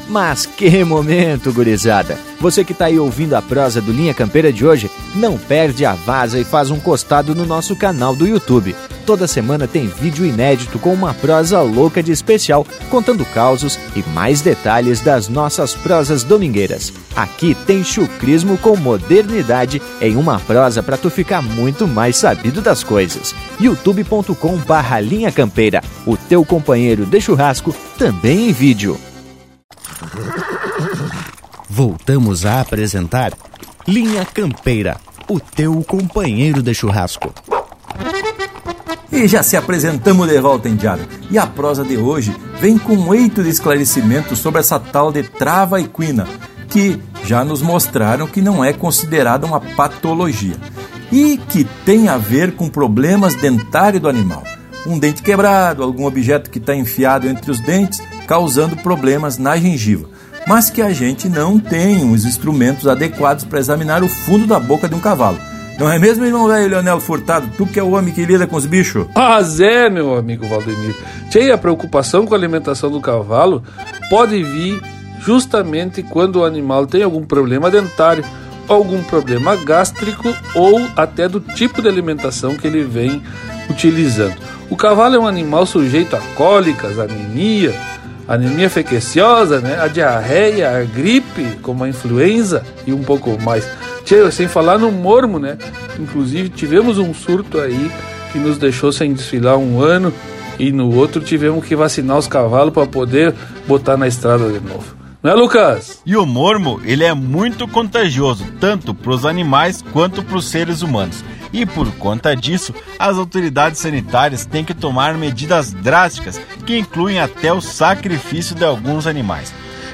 Mas que momento, gurizada! Você que está aí ouvindo a prosa do Linha Campeira de hoje, não perde a vaza e faz um costado no nosso canal do YouTube. Toda semana tem vídeo inédito com uma prosa louca de especial, contando causos e mais detalhes das nossas prosas domingueiras. Aqui tem chucrismo com modernidade em uma prosa para tu ficar muito mais sabido das coisas. youtube.com barra Linha Campeira, o teu companheiro de churrasco, também em vídeo. Voltamos a apresentar Linha Campeira, o teu companheiro de churrasco. E já se apresentamos de volta, Indiado. E a prosa de hoje vem com um eito de esclarecimento sobre essa tal de trava equina, que já nos mostraram que não é considerada uma patologia e que tem a ver com problemas dentários do animal. Um dente quebrado, algum objeto que está enfiado entre os dentes, causando problemas na gengiva. Mas que a gente não tem os instrumentos adequados para examinar o fundo da boca de um cavalo. Não é mesmo, irmão velho Leonel Furtado? Tu que é o homem que lida com os bichos? Ah, Zé, meu amigo Valdemir. Tchê, a preocupação com a alimentação do cavalo pode vir justamente quando o animal tem algum problema dentário, algum problema gástrico ou até do tipo de alimentação que ele vem utilizando. O cavalo é um animal sujeito a cólicas, anemia, anemia fequeciosa, né? a diarreia, a gripe, como a influenza e um pouco mais. Tchê, sem falar no mormo, né? Inclusive tivemos um surto aí que nos deixou sem desfilar um ano e no outro tivemos que vacinar os cavalos para poder botar na estrada de novo. Não é, Lucas? E o mormo, ele é muito contagioso, tanto para os animais quanto para os seres humanos. E por conta disso, as autoridades sanitárias têm que tomar medidas drásticas, que incluem até o sacrifício de alguns animais.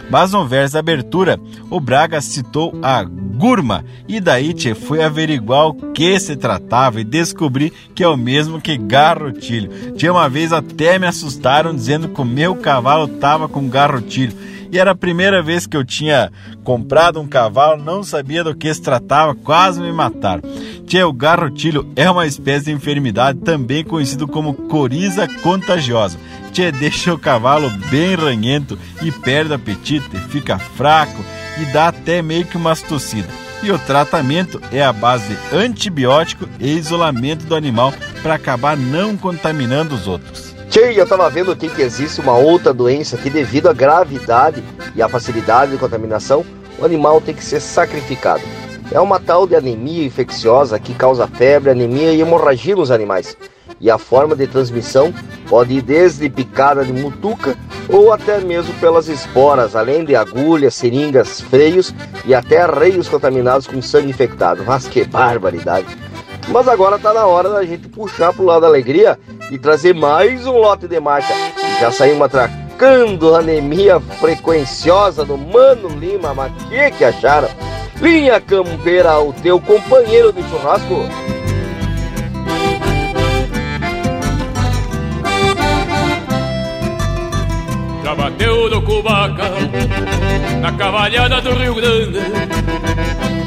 Mas no verso da abertura, o Braga citou a Gurma, e daí tchê, fui averiguar o que se tratava e descobri que é o mesmo que garrotilho. Tinha uma vez até me assustaram dizendo que o meu cavalo tava com garrotilho e era a primeira vez que eu tinha comprado um cavalo, não sabia do que se tratava, quase me mataram. Tchê, o garrotilho é uma espécie de enfermidade também conhecido como coriza contagiosa. Tchê, deixa o cavalo bem ranhento e perde apetite, fica fraco e dá até meio que uma tossida. E o tratamento é a base de antibiótico e isolamento do animal para acabar não contaminando os outros. Tchê, eu tava vendo aqui que existe uma outra doença que devido à gravidade e à facilidade de contaminação, o animal tem que ser sacrificado. É uma tal de anemia infecciosa que causa febre, anemia e hemorragia nos animais. E a forma de transmissão pode ir desde picada de mutuca ou até mesmo pelas esporas, além de agulhas, seringas, freios e até reios contaminados com sangue infectado. Mas que barbaridade! Mas agora tá na hora da gente puxar pro lado da alegria e trazer mais um lote de marca. Já saímos atracando a anemia frequenciosa do Mano Lima. Mas que que acharam? Linha Campeira, o teu companheiro de churrasco. Já bateu no Cubaca, na cavalhada do Rio Grande.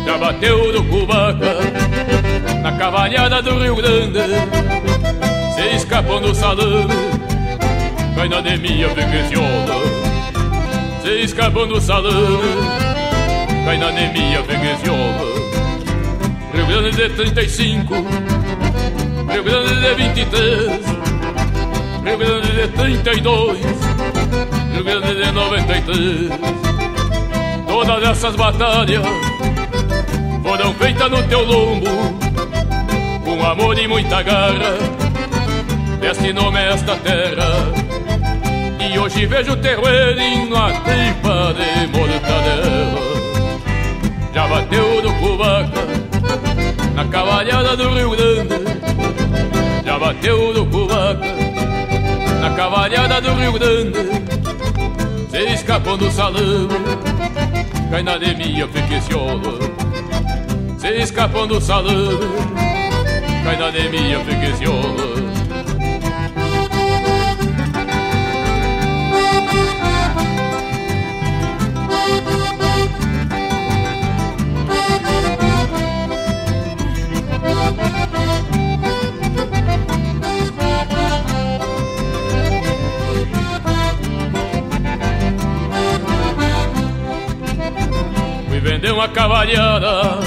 Já bateu no Cubaca, na cavalhada do Rio Grande. Se escapou do salão, cai na anemia freguesiola. Se escapou do salão, cai na anemia freguesiola. Rio Grande de 35, Rio Grande de 23, Rio Grande de 32, Rio Grande de 93. Todas essas batalhas foram feitas no teu lombo, amor e muita garra, deste nome a esta terra. E hoje vejo terroeirinho na tripa de mortadela. Já bateu no cubaca, na cavalhada do Rio Grande. Já bateu no cubaca, na cavalhada do Rio Grande. Se escapou do salão, cai na anemia frequenciola. Se escapam do salão, cai na anemia freguesiola. Fui vender uma cavalhada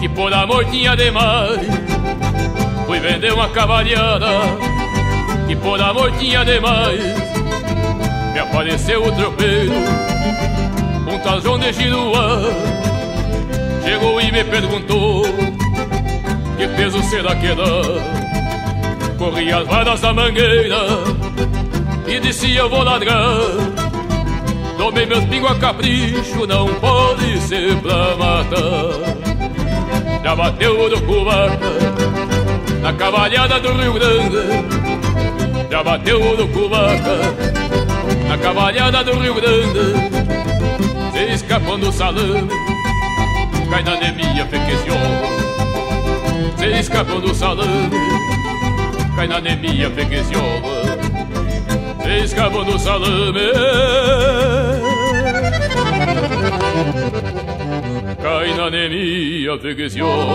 que por amor tinha demais. Fui vender uma cavalhada que por amor tinha demais. Me apareceu o tropeiro, um tal João de Giruá. Chegou e me perguntou que peso será que dá. Corri as varas da mangueira e disse eu vou ladrar. Tomei meus pingos a capricho, não pode ser pra matar. Já bateu o do Cubaca, na cavalhada do Rio Grande. Já bateu o do Cubaca, na cavalhada do Rio Grande. Se escapando do salame, cai na anemia fequeciosa. Se escapando do salame, cai na anemia fequeciosa. Se escapando do salame cai na anemia infecciosa.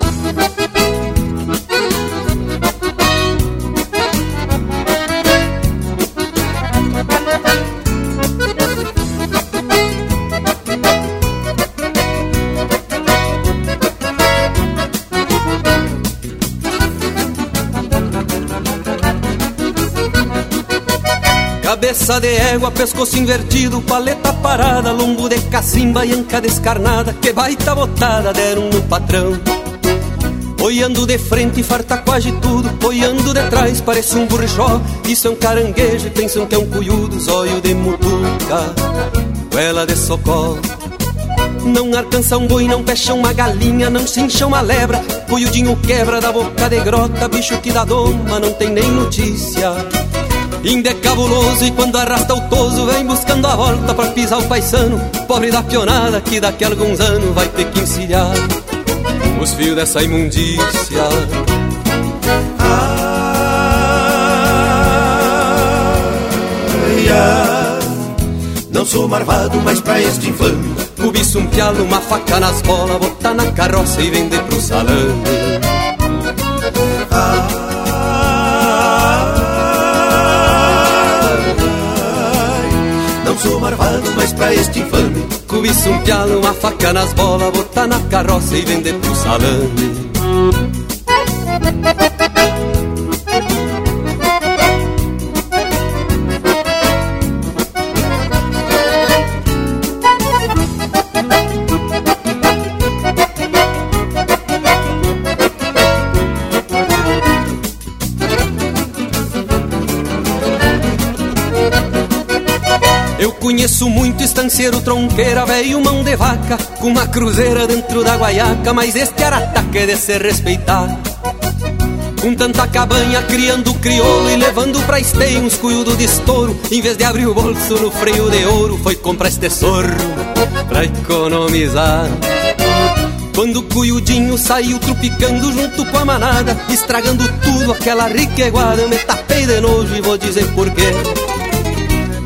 Cabeça de égua, pescoço invertido, paleta parada, lombo de cacimba e anca descarnada, que baita botada deram no patrão. Olhando de frente, farta quase tudo, olhando de trás, parece um burrichó. Isso é um caranguejo, pensam que é um cuiudo, zóio de mutuca, goela de socorro. Não alcança um boi, não fecha uma galinha, não se incha uma lebra. Cuiudinho quebra da boca de grota, bicho que dá doma, não tem nem notícia. Inde é cabuloso e quando arrasta o toso vem buscando a volta pra pisar o paisano. Pobre da pionada que daqui a alguns anos vai ter que encilhar os fios dessa imundícia. Ai, ai, não sou marvado, mas pra este infame. Cobiça um pialo, uma faca nas bolas, botar na carroça e vender pro salame. Sou marvado, mas pra este infame. Cobiça um pialo, uma faca nas bolas Botar na carroça e vender pro salame estanceiro, tronqueira, velho, mão de vaca Com uma cruzeira dentro da guaiaca Mas este arataca é de se respeitar. Com tanta cabanha, criando crioulo E levando pra esteio uns cuiudo de estouro Em vez de abrir o bolso no freio de ouro Foi comprar este sorro pra economizar. Quando o cuiudinho saiu trupicando junto com a manada Estragando tudo aquela riqueguada Eu me tapei de nojo e vou dizer porquê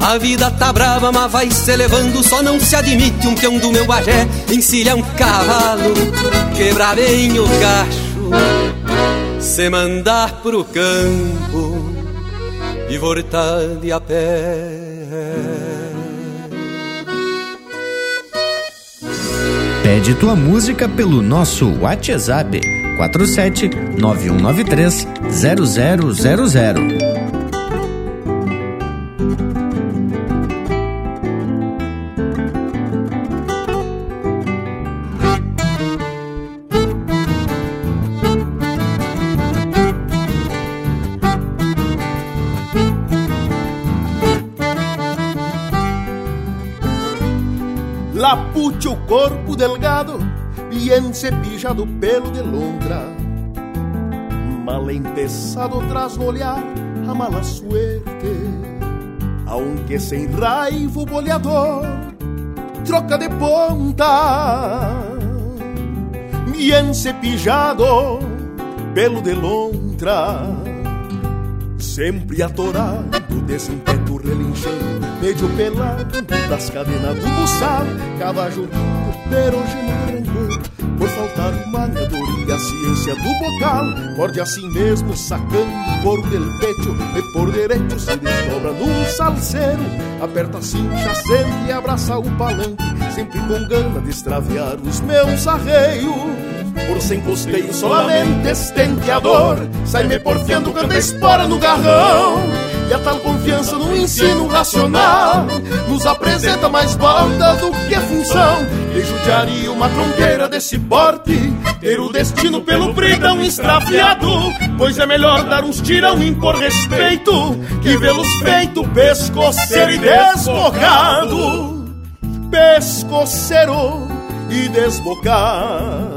a vida tá brava, mas vai se levando. Só não se admite um peão do meu bagé encilhar um cavalo, quebrar bem o cacho, se mandar pro campo e voltar de a pé. Pede tua música pelo nosso WhatsApp 47 9193 0000. Corpo delgado, bien cepillado pelo de lontra. Mal empezado tras olhar a mala suerte. Aunque sem raiva o boleador troca de ponta. Bien cepillado pelo de lontra. Sempre atorado desse relinchando Medio pelado das cadenas do buçal Cavajo perogeno rancor Por faltar manedor e a ciência do bocal Morde assim mesmo, sacando por del pecho E por direito se desdobra num salseiro. Aperta assim, acende e abraça o palanque Sempre com gana de extraviar os meus arreios. Por sem custeio solamente estenteador Sai me porfiando, canta espora no garrão. E a tal confiança no ensino racional Nos apresenta mais banda do que função E judiaria uma tronqueira desse porte Ter o destino pelo bridão extraviado Pois é melhor dar uns tirão e impor respeito Que vê-los feito pescoceiro e desbocado. Pescoceiro e desbocado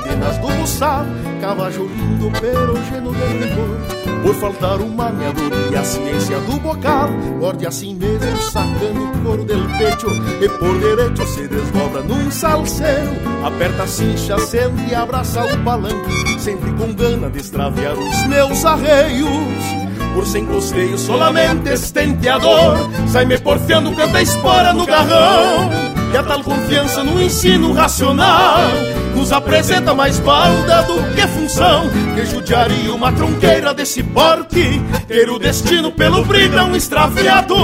cadenas do buçal, cavajo lindo, perogeno de rigor, por faltar uma meadoria, a ciência do bocal, morde assim mesmo, sacando o couro del pecho, e por direito se desdobra num salseiro, aperta a cincha, acende e abraça o palanque, sempre com gana de extraviar os meus arreios. Por sem costeio, solamente estenteador. Sai-me porfiando, canta espora no garrão. E a tal confiança no ensino racional nos apresenta mais balda do que função. Que judiaria uma tronqueira desse porte, ter o destino pelo bridão extraviado.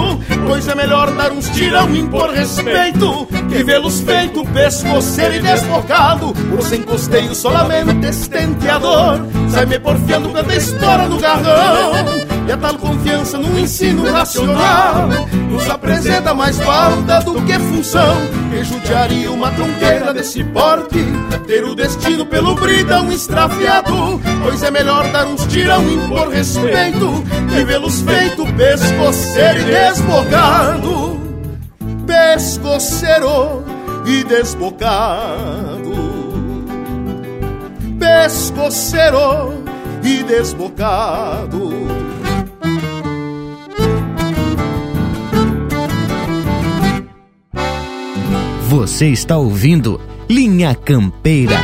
Pois é melhor dar uns tirão e impor respeito, que vê-los feito pescoceiro e desbocado. Por sem costeio, solamente estenteador. Sai-me porfiando, canta espora no garrão. E a tal confiança no ensino racional Nos apresenta mais falta do que função. Que judiaria uma tronqueira desse porte Ter o destino pelo bridão extraviado Pois é melhor dar uns tirão e impor respeito Que vê-los feito pescoceiro e desbocado. Pescoceiro e desbocado. Pescoceiro e desbocado Você está ouvindo Linha Campeira.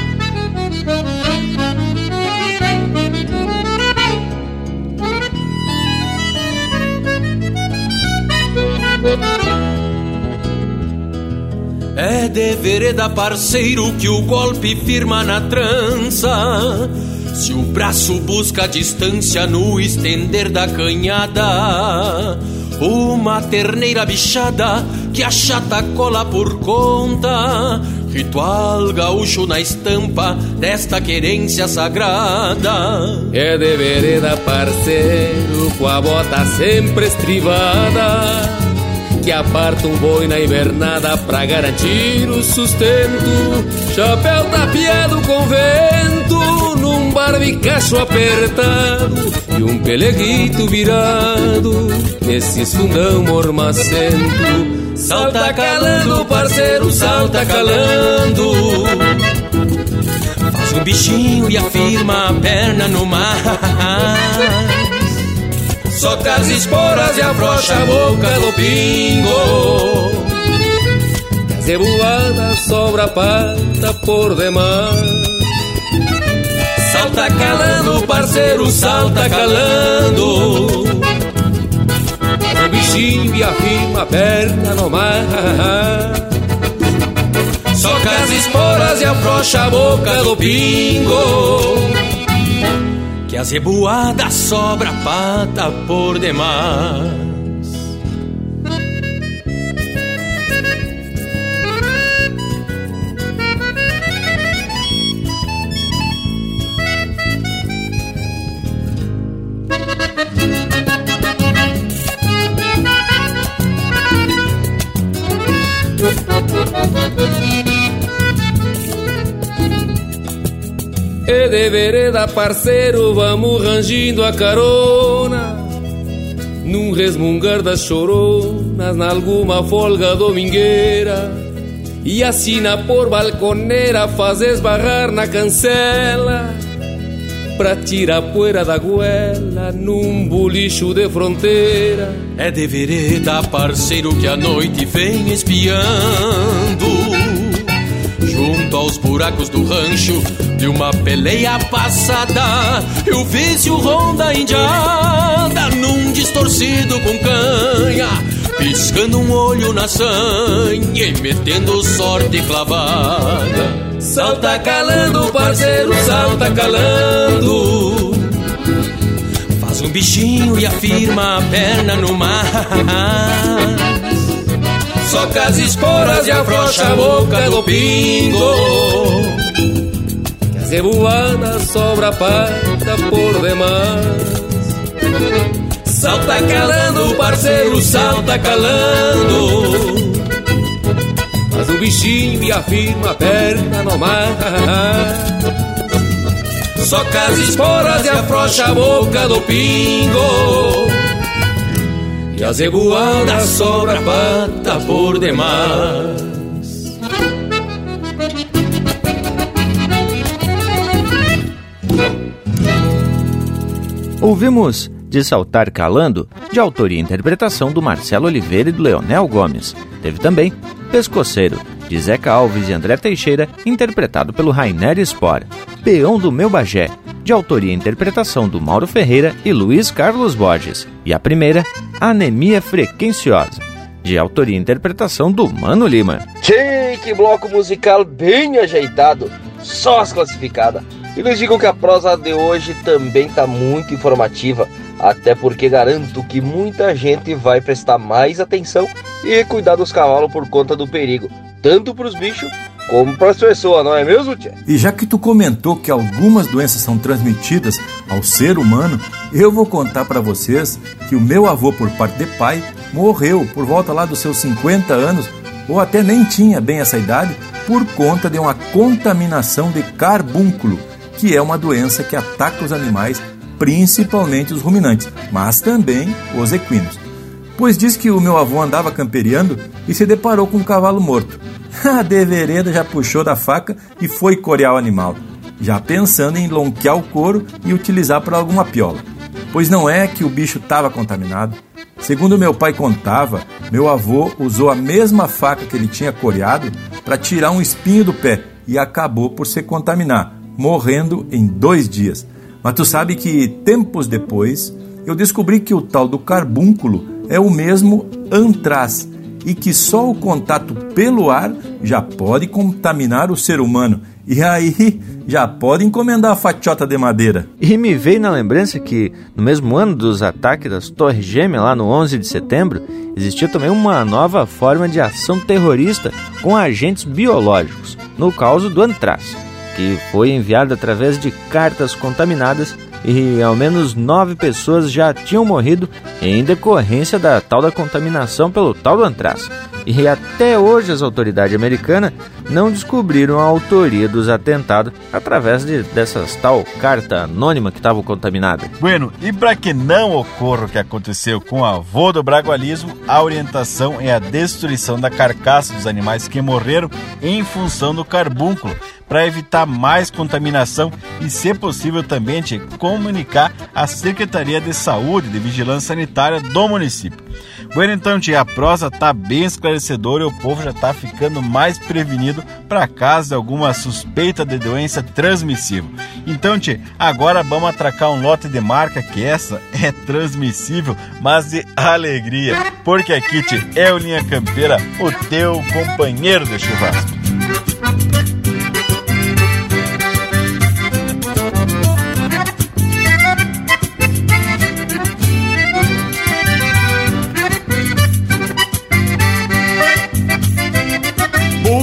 É de vereda, parceiro, que o golpe firma na trança. Se o braço busca distância no estender da canhada, uma terneira bichada que achata cola por conta. Ritual gaúcho na estampa desta querência sagrada. É de vereda, parceiro, com a bota sempre estrivada. Que aparta um boi na invernada pra garantir o sustento. Chapéu tapeado com vento, num barbicacho apertado. E um peleguito virado, nesses fundão mormacento. Salta calando, parceiro, salta calando. Faz um bichinho e afirma a perna no mar. Soca as esporas e afrouxa a boca do pingo. Zebuada sobra pata por demais. Salta calando, parceiro, salta calando. Um bichinho e afirma a perna no mar. Soca as esporas e afrouxa a boca do pingo. Que a zebuada sobra pata por demais. E de vereda, parceiro, vamos rangindo a carona. Num resmungar das choronas, nalguma folga domingueira. E assina por balconeira, faz esbarrar na cancela Pra tirar a poeira da goela num bolicho de fronteira É de vereda, parceiro, que a noite vem espiando Junto aos buracos do rancho de uma peleia passada Eu vi-se o ronda indiada num distorcido com canha, piscando um olho na sanha e metendo sorte clavada. Salta calando, parceiro, salta calando. Faz um bichinho e afirma a perna no mar. Soca as esporas e afrouxa a boca do pingo. Que a zebuada sobra pata por demais. Salta calando, parceiro, salta calando. Bichinho e afirma a perna no mar. Soca as esporas e afrouxa a boca do pingo. E a zebuada sobra a pata por demais. Ouvimos De Saltar Calando, de autoria e interpretação do Marcelo Oliveira e do Leonel Gomes. Teve também Pescoceiro, de Zeca Alves e André Teixeira, interpretado pelo Rainer Spor. Peão do Meu Bagé, de autoria e interpretação do Mauro Ferreira e Luiz Carlos Borges. E a primeira, Anemia Frequenciosa, de autoria e interpretação do Mano Lima. Tchê, que bloco musical bem ajeitado, só as classificadas. E lhes digo que a prosa de hoje também está muito informativa, até porque garanto que muita gente vai prestar mais atenção e cuidar dos cavalos por conta do perigo, tanto para os bichos como para as pessoas, não é mesmo, tia? E já que tu comentou que algumas doenças são transmitidas ao ser humano, eu vou contar para vocês que o meu avô, por parte de pai, morreu por volta lá dos seus 50 anos, ou até nem tinha bem essa idade, por conta de uma contaminação de carbúnculo, que é uma doença que ataca os animais, principalmente os ruminantes, mas também os equinos. Pois diz que o meu avô andava camperiando e se deparou com um cavalo morto. A devereda já puxou da faca e foi corear o animal, já pensando em lonquear o couro e utilizar para alguma piola. Pois não é que o bicho estava contaminado. Segundo meu pai contava, meu avô usou a mesma faca que ele tinha coreado para tirar um espinho do pé e acabou por se contaminar, morrendo em dois dias. Mas tu sabe que tempos depois eu descobri que o tal do carbúnculo é o mesmo antraz e que só o contato pelo ar já pode contaminar o ser humano. E aí já pode encomendar a fatiota de madeira. E me veio na lembrança que no mesmo ano dos ataques das Torres Gêmeas, lá no 11 de setembro, existia também uma nova forma de ação terrorista com agentes biológicos, no caso do antraz, que foi enviado através de cartas contaminadas e ao menos nove pessoas já tinham morrido em decorrência da tal da contaminação pelo tal do antraz. E até hoje as autoridades americanas não descobriram a autoria dos atentados através de, dessas tal carta anônima que estava contaminada. Bueno, e para que não ocorra o que aconteceu com o avô do bragualismo, a orientação é a destruição da carcaça dos animais que morreram em função do carbúnculo, para evitar mais contaminação e, se possível, também te comunicar à Secretaria de Saúde e de Vigilância Sanitária do município. Bueno, então, tia, a prosa tá bem esclarecedora e o povo já tá ficando mais prevenido para caso de alguma suspeita de doença transmissível. Então, tia, agora vamos atracar um lote de marca que essa é transmissível, mas de alegria, porque aqui, tia, é o Linha Campeira, o teu companheiro de churrasco.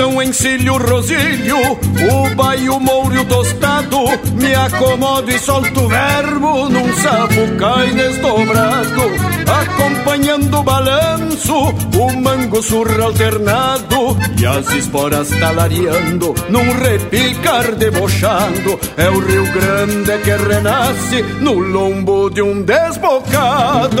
Então encilho rosilho, o baio, o mouro e tostado. Me acomodo e solto verbo num sapucai desdobrado Acompanhando o balanço, o mango surra alternado. E as esporas talareando num repicar debochado É o Rio Grande que renasce no lombo de um desbocado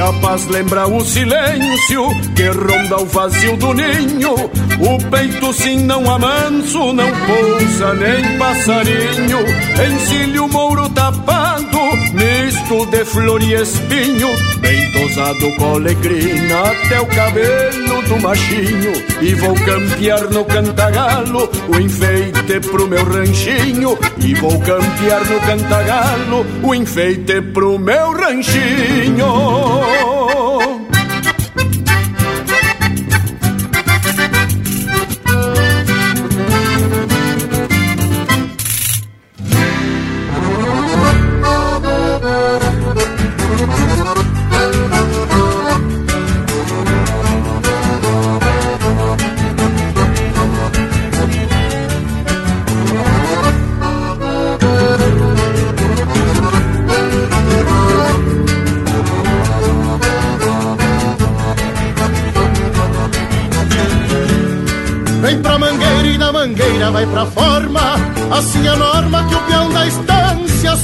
A paz lembra o silêncio que ronda o vazio do ninho. O peito sim não amanso, não pousa nem passarinho. Encilho mouro tapado, misto de flor e espinho. Bem tosado com alegrina até o cabelo do machinho. E vou campear no cantagalo o enfeite pro meu ranchinho. E vou campear no cantagalo o enfeite pro meu ranchinho.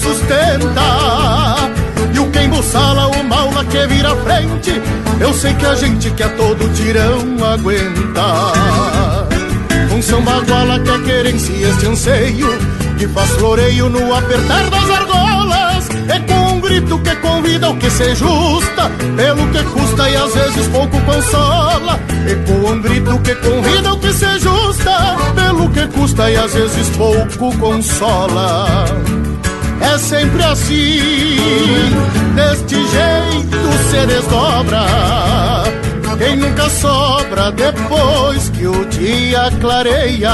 Sustenta. E o quem buçala o maula que vira frente Eu sei que a gente que a todo tirão aguenta. Um samba guala que é querência este anseio Que faz floreio no apertar das argolas. É com um grito que convida o que se justa Pelo que custa e às vezes pouco consola. E com um grito que convida o que se justa Pelo que custa e às vezes pouco consola É sempre assim, deste jeito se desdobra quem nunca sobra depois que o dia clareia.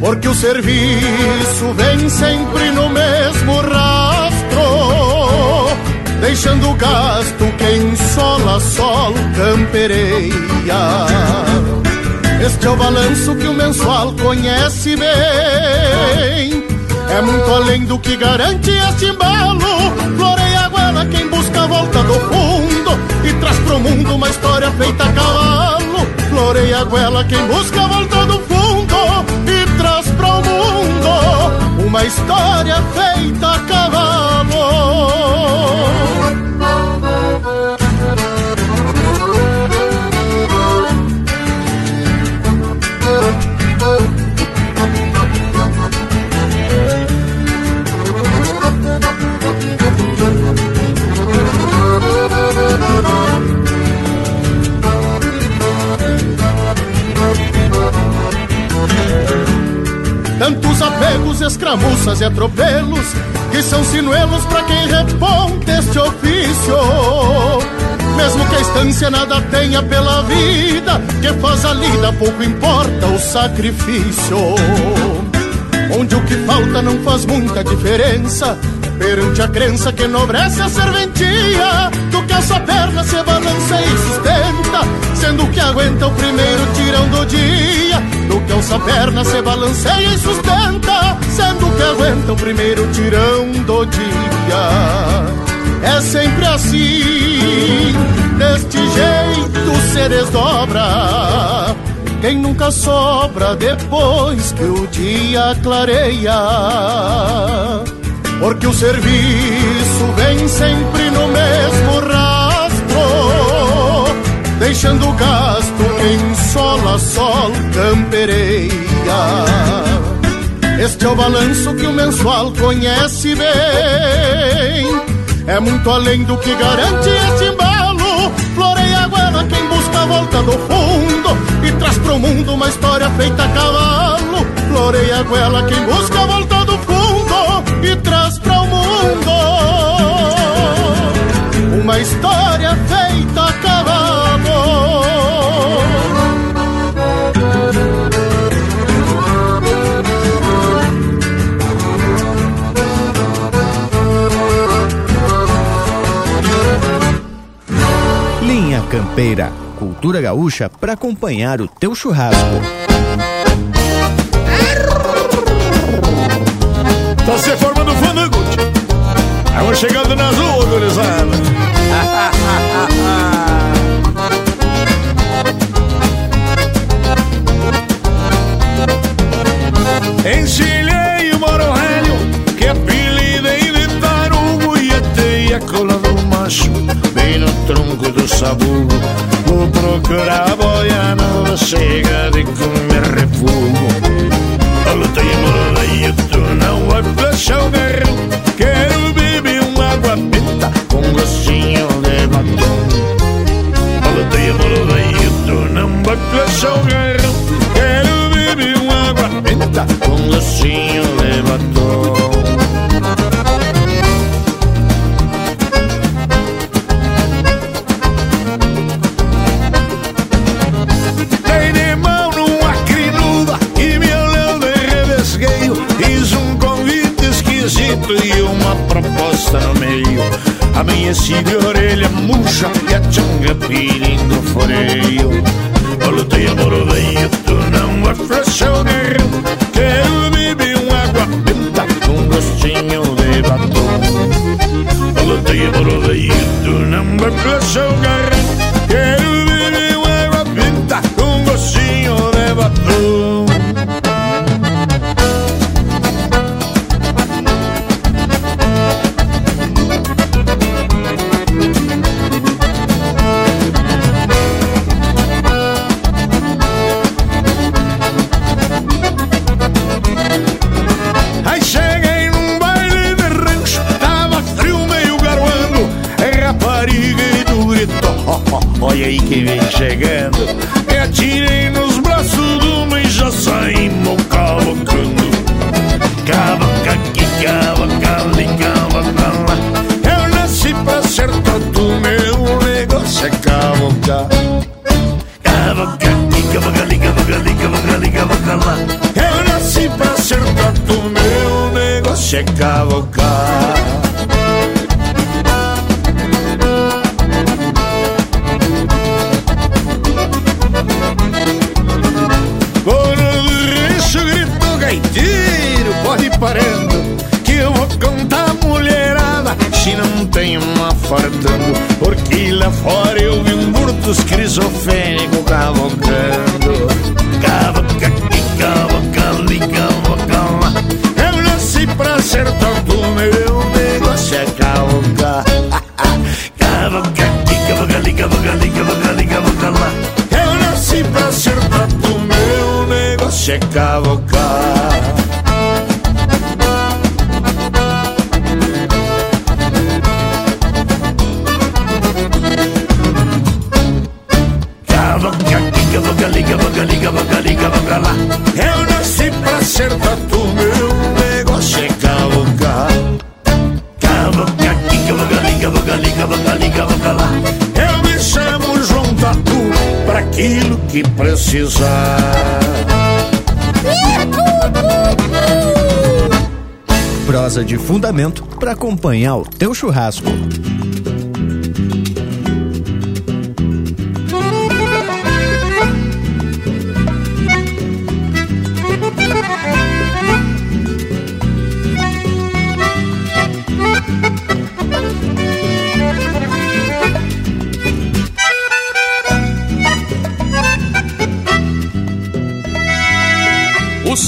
Porque o serviço vem sempre no mesmo rastro, deixando o gasto quem sola sol campereia. Este é o balanço que o mensual conhece bem. É muito além do que garante este embalo. Floreia a goela quem busca a volta do fundo e traz pro mundo uma história feita a cavalo. Floreia a goela quem busca a volta do fundo e traz pro mundo uma história feita a cavalo. Escramuças e atropelos Que são sinuelos pra quem reponte este ofício. Mesmo que a estância nada tenha pela vida Que faz a lida, pouco importa o sacrifício. Onde o que falta não faz muita diferença Perante a crença que enobrece a serventia Do que essa perna se balança e sustenta Sendo que aguenta o primeiro tirão do dia Do que essa perna se balanceia e sustenta Sendo que aguenta o primeiro tirão do dia É sempre assim, deste jeito se desdobra quem nunca sobra depois que o dia clareia porque o serviço vem sempre no mesmo rastro, deixando o gasto em sola sol campereia. Este é o balanço que o mensual conhece bem. É muito além do que garante este embalo. Floreia a guana quem busca a volta do fundo e traz pro mundo uma história feita a cavalo. Floreia a goela quem busca a volta do fundo mundo. Uma história feita a cavalo. Linha Campeira, cultura gaúcha para acompanhar o teu churrasco. Tá se formando fandango Vamos chegando nas ruas, gurizada. fundamento para acompanhar o teu churrasco.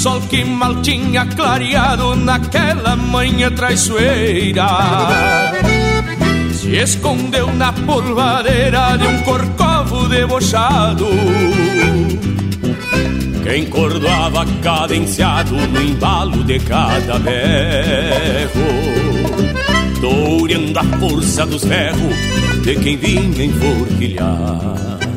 sol que mal tinha clareado naquela manhã traiçoeira. Se escondeu na polvadeira de um corcovo debochado. Quem cordoava cadenciado no embalo de cada berro, doureando a força dos ferros de quem vinha enforquilhar.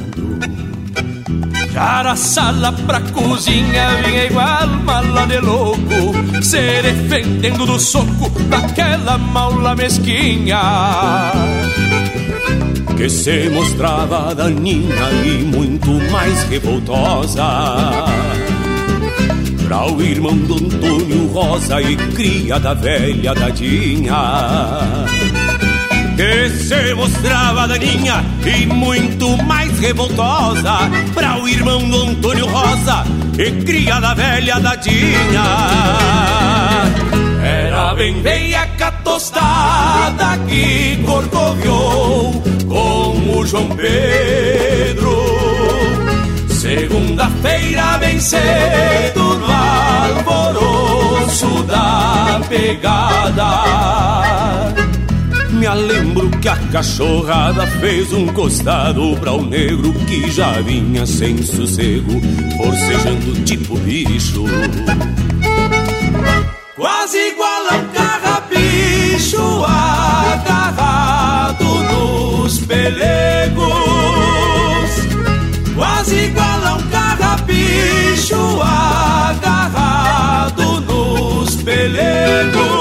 Já a sala pra cozinha vinha igual mala de louco Se defendendo do soco daquela maula mesquinha. Que se mostrava daninha e muito mais revoltosa. Pra o irmão do Antônio Rosa e cria da velha Dadinha que se mostrava daninha e muito mais revoltosa para o irmão do Antônio Rosa e cria da velha Dadinha. Era bem veiaca tostada que corcoviou com o João Pedro. Segunda-feira bem cedo no alvoroço da pegada me lembro que a cachorrada fez um costado para o negro que já vinha sem sossego, forcejando tipo bicho. Quase igual a um carrapicho agarrado nos pelegos. Quase igual a um carrapicho agarrado nos pelegos.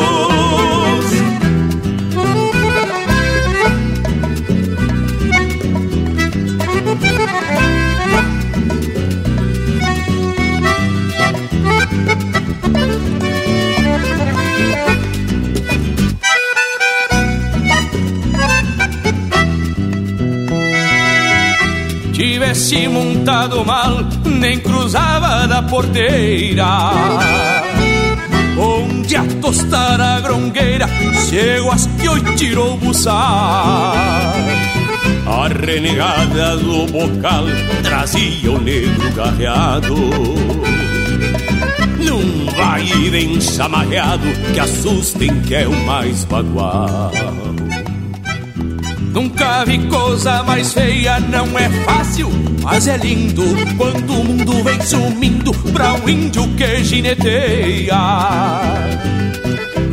Montado mal, nem cruzava da porteira. Onde a tostar a grongueira, chego as que hoje tirou buçar. A renegada do bocal trazia o negro garreado Num vai e vem chamarreado que assustem que é o mais bagual Nunca vi coisa mais feia, não é fácil, mas é lindo quando o mundo vem sumindo pra um índio que gineteia.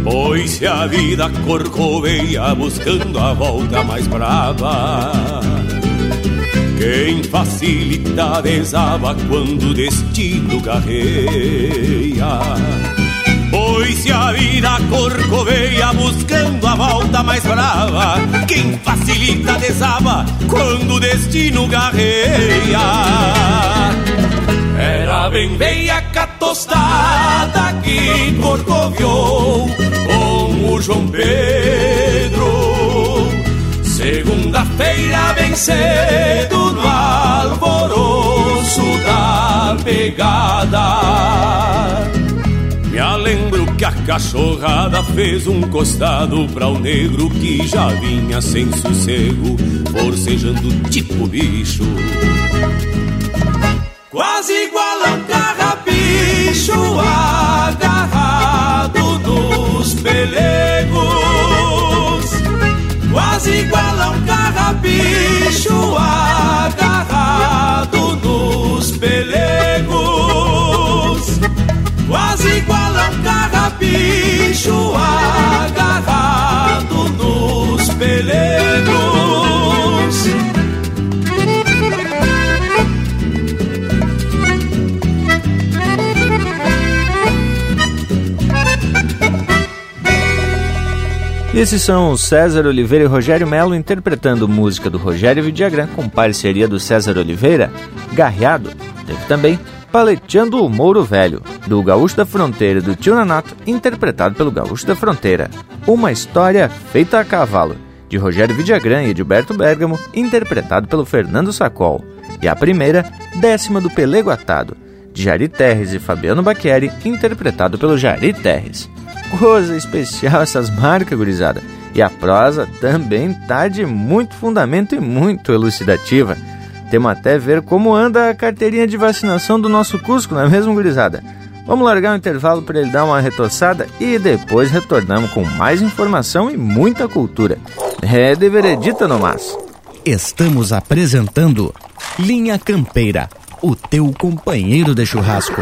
Pois se a vida corcoveia buscando a volta mais brava, quem facilita desaba quando o destino garreia. A vida corcoveia buscando a volta mais brava, quem facilita desaba quando o destino garreia. Era bem veiaca tostada que corcoviou com o João Pedro. Segunda-feira bem cedo no alvoroço da pegada lembro que a cachorrada fez um costado pra o negro que já vinha sem sossego, forcejando tipo bicho. Quase igual a um carrapicho agarrado nos pelegos. Quase igual a um carrapicho agarrado carrapicho agarrado nos pelegos. Esses são César Oliveira e Rogério Melo interpretando música do Rogério Vidagrã com parceria do César Oliveira, Garreado. Teve também Paleteando o Mouro Velho, do Gaúcho da Fronteira do Tio Nanato, interpretado pelo Gaúcho da Fronteira. Uma História Feita a Cavalo, de Rogério Vidagrã e Edilberto Bergamo, interpretado pelo Fernando Sacol. E a primeira, Décima do Pelego Atado, de Jari Terres e Fabiano Bacchieri, interpretado pelo Jari Terres. Coisa especial essas marcas, gurizada. E a prosa também tá de muito fundamento e muito elucidativa. Temos até ver como anda a carteirinha de vacinação do nosso Cusco, não é mesmo, gurizada? Vamos largar um intervalo para ele dar uma retoçada e depois retornamos com mais informação e muita cultura. É de veredita no mas. Estamos apresentando Linha Campeira, o teu companheiro de churrasco.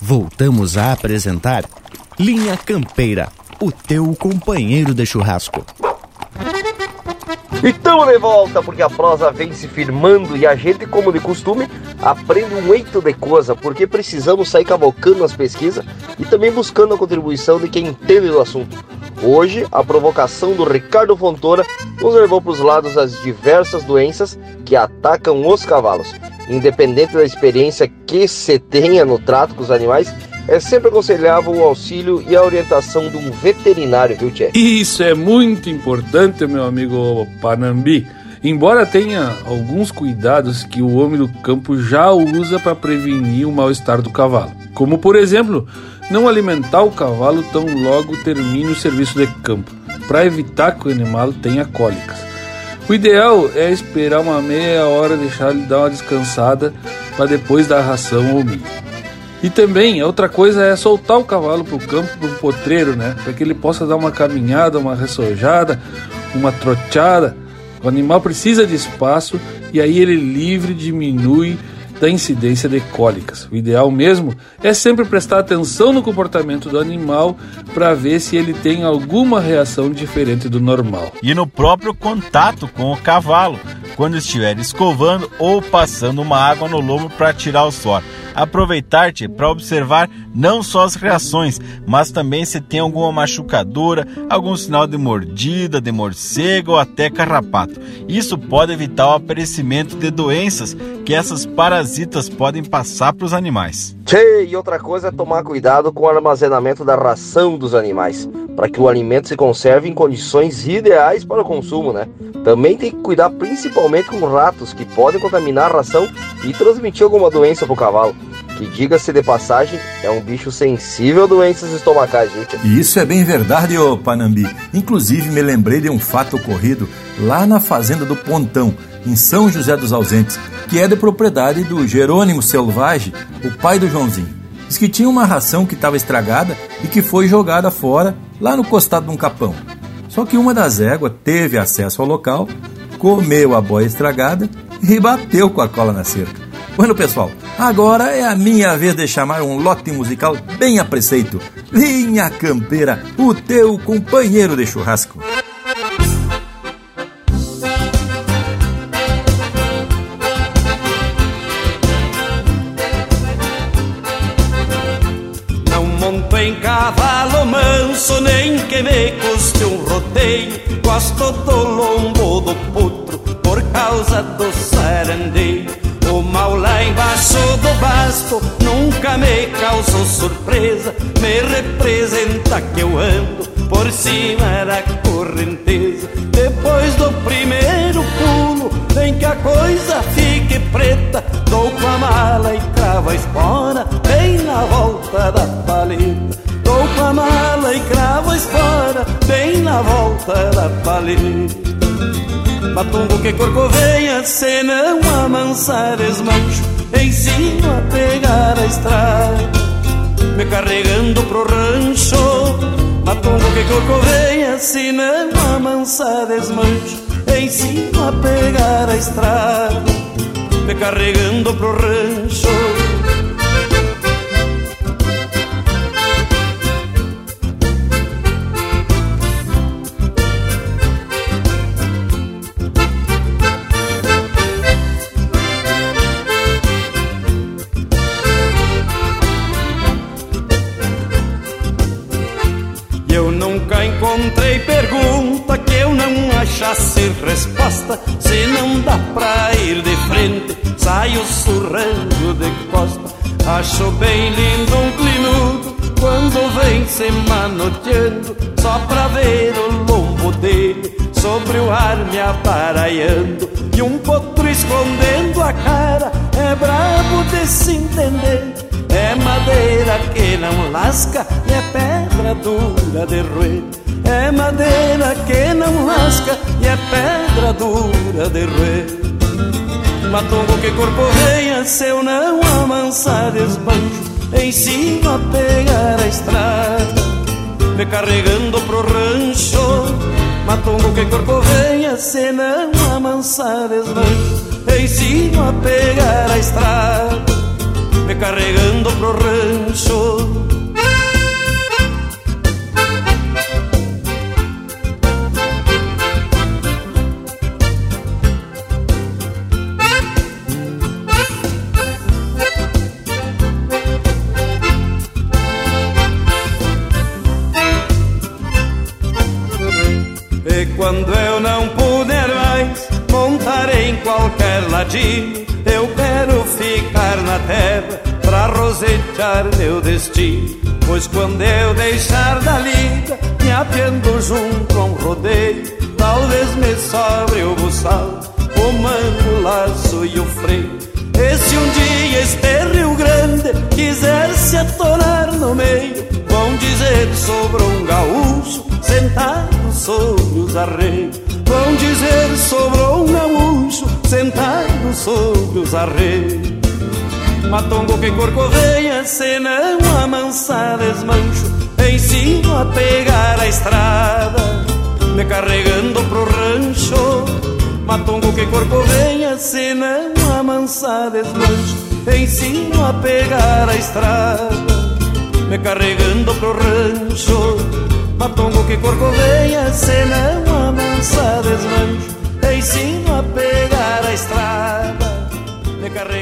Voltamos a apresentar Linha Campeira, o teu companheiro de churrasco. Então de volta, porque a prosa vem se firmando e a gente, como de costume, aprende um eito de coisa, porque precisamos sair cavocando nas pesquisas e também buscando a contribuição de quem entende do assunto. Hoje, a provocação do Ricardo Fontoura nos levou para os lados das diversas doenças que atacam os cavalos. Independente da experiência que se tenha no trato com os animais, é sempre aconselhável o auxílio e a orientação de um veterinário, viu, Tchê? Isso é muito importante, meu amigo Panambi. Embora tenha alguns cuidados que o homem do campo já usa para prevenir o mal-estar do cavalo, como por exemplo, não alimentar o cavalo tão logo termine o serviço de campo, para evitar que o animal tenha cólicas. O ideal é esperar uma meia hora, deixar ele dar uma descansada para depois dar ração ou milho. E também, outra coisa é soltar o cavalo para o campo, para um potreiro, né? Para que ele possa dar uma caminhada, uma ressojada, uma troteada. O animal precisa de espaço e aí ele livre diminui da incidência de cólicas. O ideal mesmo é sempre prestar atenção no comportamento do animal para ver se ele tem alguma reação diferente do normal. E no próprio contato com o cavalo, quando estiver escovando ou passando uma água no lombo para tirar o suor aproveitar-te para observar não só as reações, mas também se tem alguma machucadura, algum sinal de mordida, de morcego ou até carrapato. Isso pode evitar o aparecimento de doenças que essas parasitas podem passar para os animais. E outra coisa é tomar cuidado com o armazenamento da ração dos animais, para que o alimento se conserve em condições ideais para o consumo, né? Também tem que cuidar principalmente com ratos que podem contaminar a ração e transmitir alguma doença para o cavalo. Que diga-se de passagem, é um bicho sensível a doenças estomacais, viu, isso é bem verdade, ô Panambi. Inclusive, me lembrei de um fato ocorrido lá na fazenda do Pontão, em São José dos Ausentes, que é de propriedade do Jerônimo Selvagem, o pai do Joãozinho. Diz que tinha uma ração que estava estragada e que foi jogada fora lá no costado de um capão. Só que uma das éguas teve acesso ao local, comeu a boia estragada e bateu com a cola na cerca. Bueno, pessoal, agora é a minha vez de chamar um lote musical bem a preceito. Linha Campeira, o teu companheiro de churrasco. Manso, nem que me custe um rodeio. Gosto do lombo do putro, por causa do sarandeio. O mal lá embaixo do basto nunca me causou surpresa. Me representa que eu ando por cima da correnteza. Depois do primeiro pulo, vem que a coisa fique preta. Dou com a mala e cravo a espora, bem na volta da paleta. Mala e cravo a espora, bem na volta da paleta. Matumbo que corcoveia, se não amansar desmancho Ensino a pegar a estrada. Me carregando pro rancho Matumbo que corcoveia, se não amansar desmancho Ensino a pegar a estrada. Me carregando pro rancho encontrei pergunta que eu não achasse resposta. Se não dá pra ir de frente, saio surrando de costa. Acho bem lindo um clinudo quando vem se manoteando, só pra ver o lombo dele sobre o ar me aparaiando. E um potro escondendo a cara, é brabo de se entender. É madeira que não lasca e é pedra dura de roer. É madeira que não lasca e é pedra dura de roer. Matongo que corcoveia, se eu não amansar desbanjo, ensino a pegar a estrada, me carregando pro rancho. Matongo que corcoveia, se não amansar desbanjo, ensino a pegar a estrada, me carregando pro rancho. Quando eu não puder mais montar em qualquer ladinho, eu quero ficar na terra rosetear meu destino. Pois quando eu deixar da lida, me apiando junto a um rodeio, talvez me sobre o buçal, o mango, o laço e o freio. E se um dia este Rio Grande quiser se atorar no meio, vão dizer sobre um gaúcho sentado sobre os arreios. Vão dizer sobrou um gaúcho sentado sobre os arreios. Matongo que corcoveia, se não amansar desmancho, ensino a pegar a estrada, me carregando pro rancho. Matongo que corcoveia, se não amansar desmancho, ensino a pegar a estrada, me carregando pro rancho. Matongo que corcoveia, se não amansa desmancho Ensino a pegar a estrada Me carregando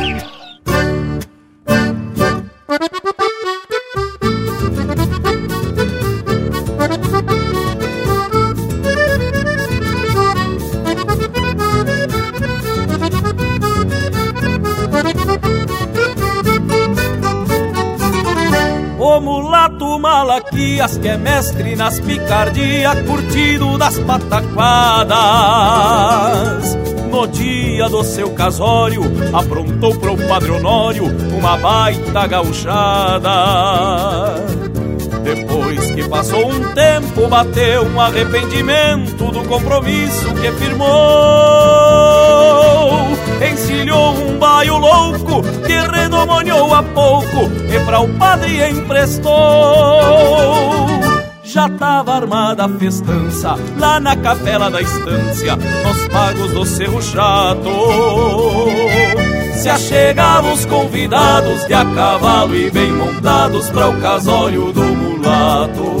Malaquias, que é mestre nas picardias, curtido das pataquadas. No dia do seu casório, aprontou pro Padre Honório uma baita gauchada. Depois que passou um tempo, bateu um arrependimento do compromisso que firmou. Encilhou um baio louco que redomoniou a pouco e pra o padre emprestou. Já tava armada a festança lá na capela da estância, nos pagos do Cerro Chato. Se achegavam os convidados de a cavalo e bem montados para o casório do mulato.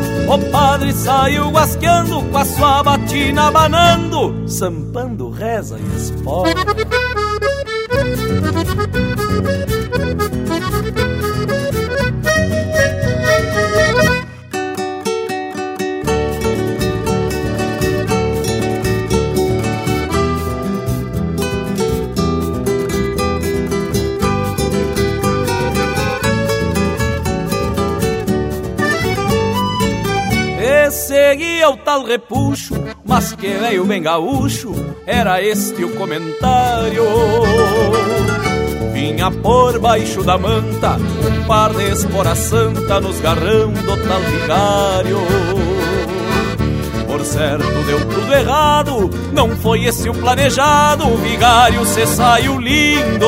O padre saiu guasqueando com a sua batina, abanando, sampando, reza e espora. Seguia o tal repuxo, mas que veio bem gaúcho, era este o comentário. Vinha por baixo da manta, um par de espora santa nos garrão do tal vigário. Por certo deu tudo errado, não foi esse o planejado, o vigário se saiu lindo.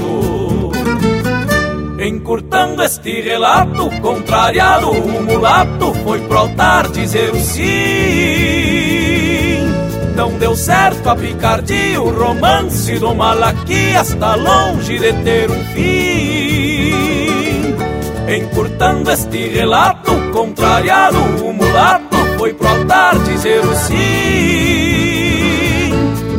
Encurtando este relato, contrariado, o mulato foi pro altar dizer o sim. Não deu certo a picardia, o romance do Malaquias está longe de ter um fim. Encurtando este relato, contrariado, o mulato foi pro altar dizer o sim.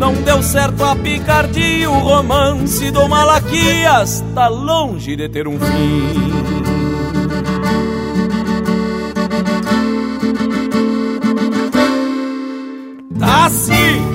Não deu certo a picardia, o romance do Malaquias está longe de ter um fim. Tá sim!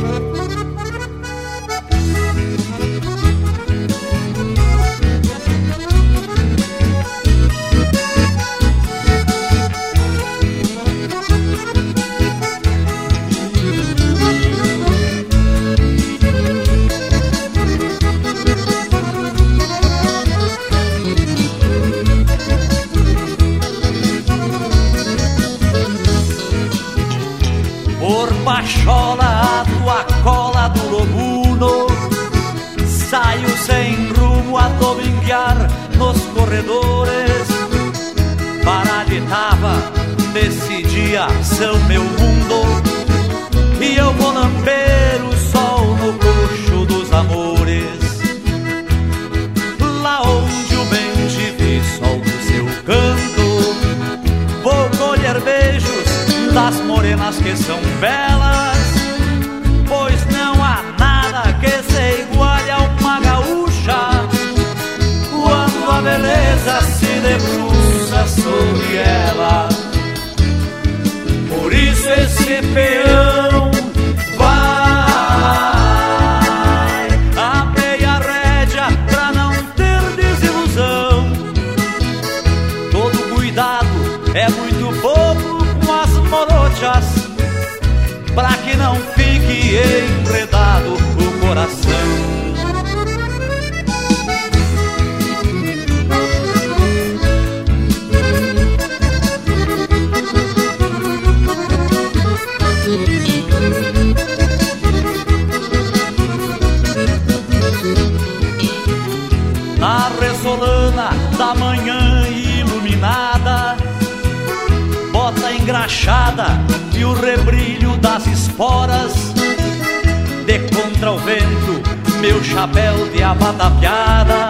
Esporas De contra o vento, meu chapéu de piada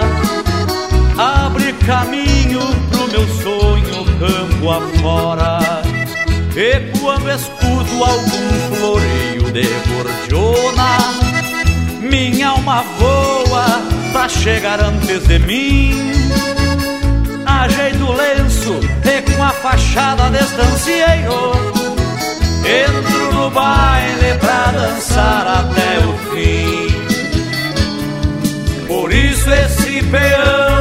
Abre caminho pro meu sonho campo afora E quando escuto algum floreio de gordiona minha alma voa pra chegar antes de mim. Ajeito o lenço e com a fachada distancieiro. Entro no baile pra dançar até o fim. Por isso esse peão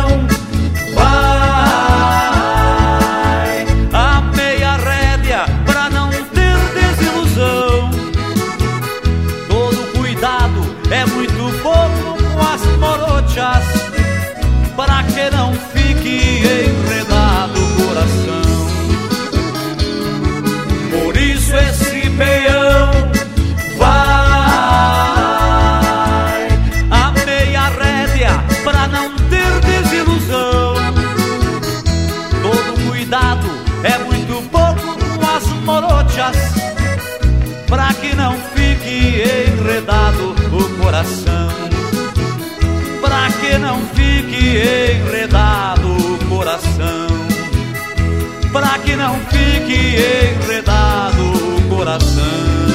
coração. Pra que não fique enredado o coração? Pra que não fique enredado o coração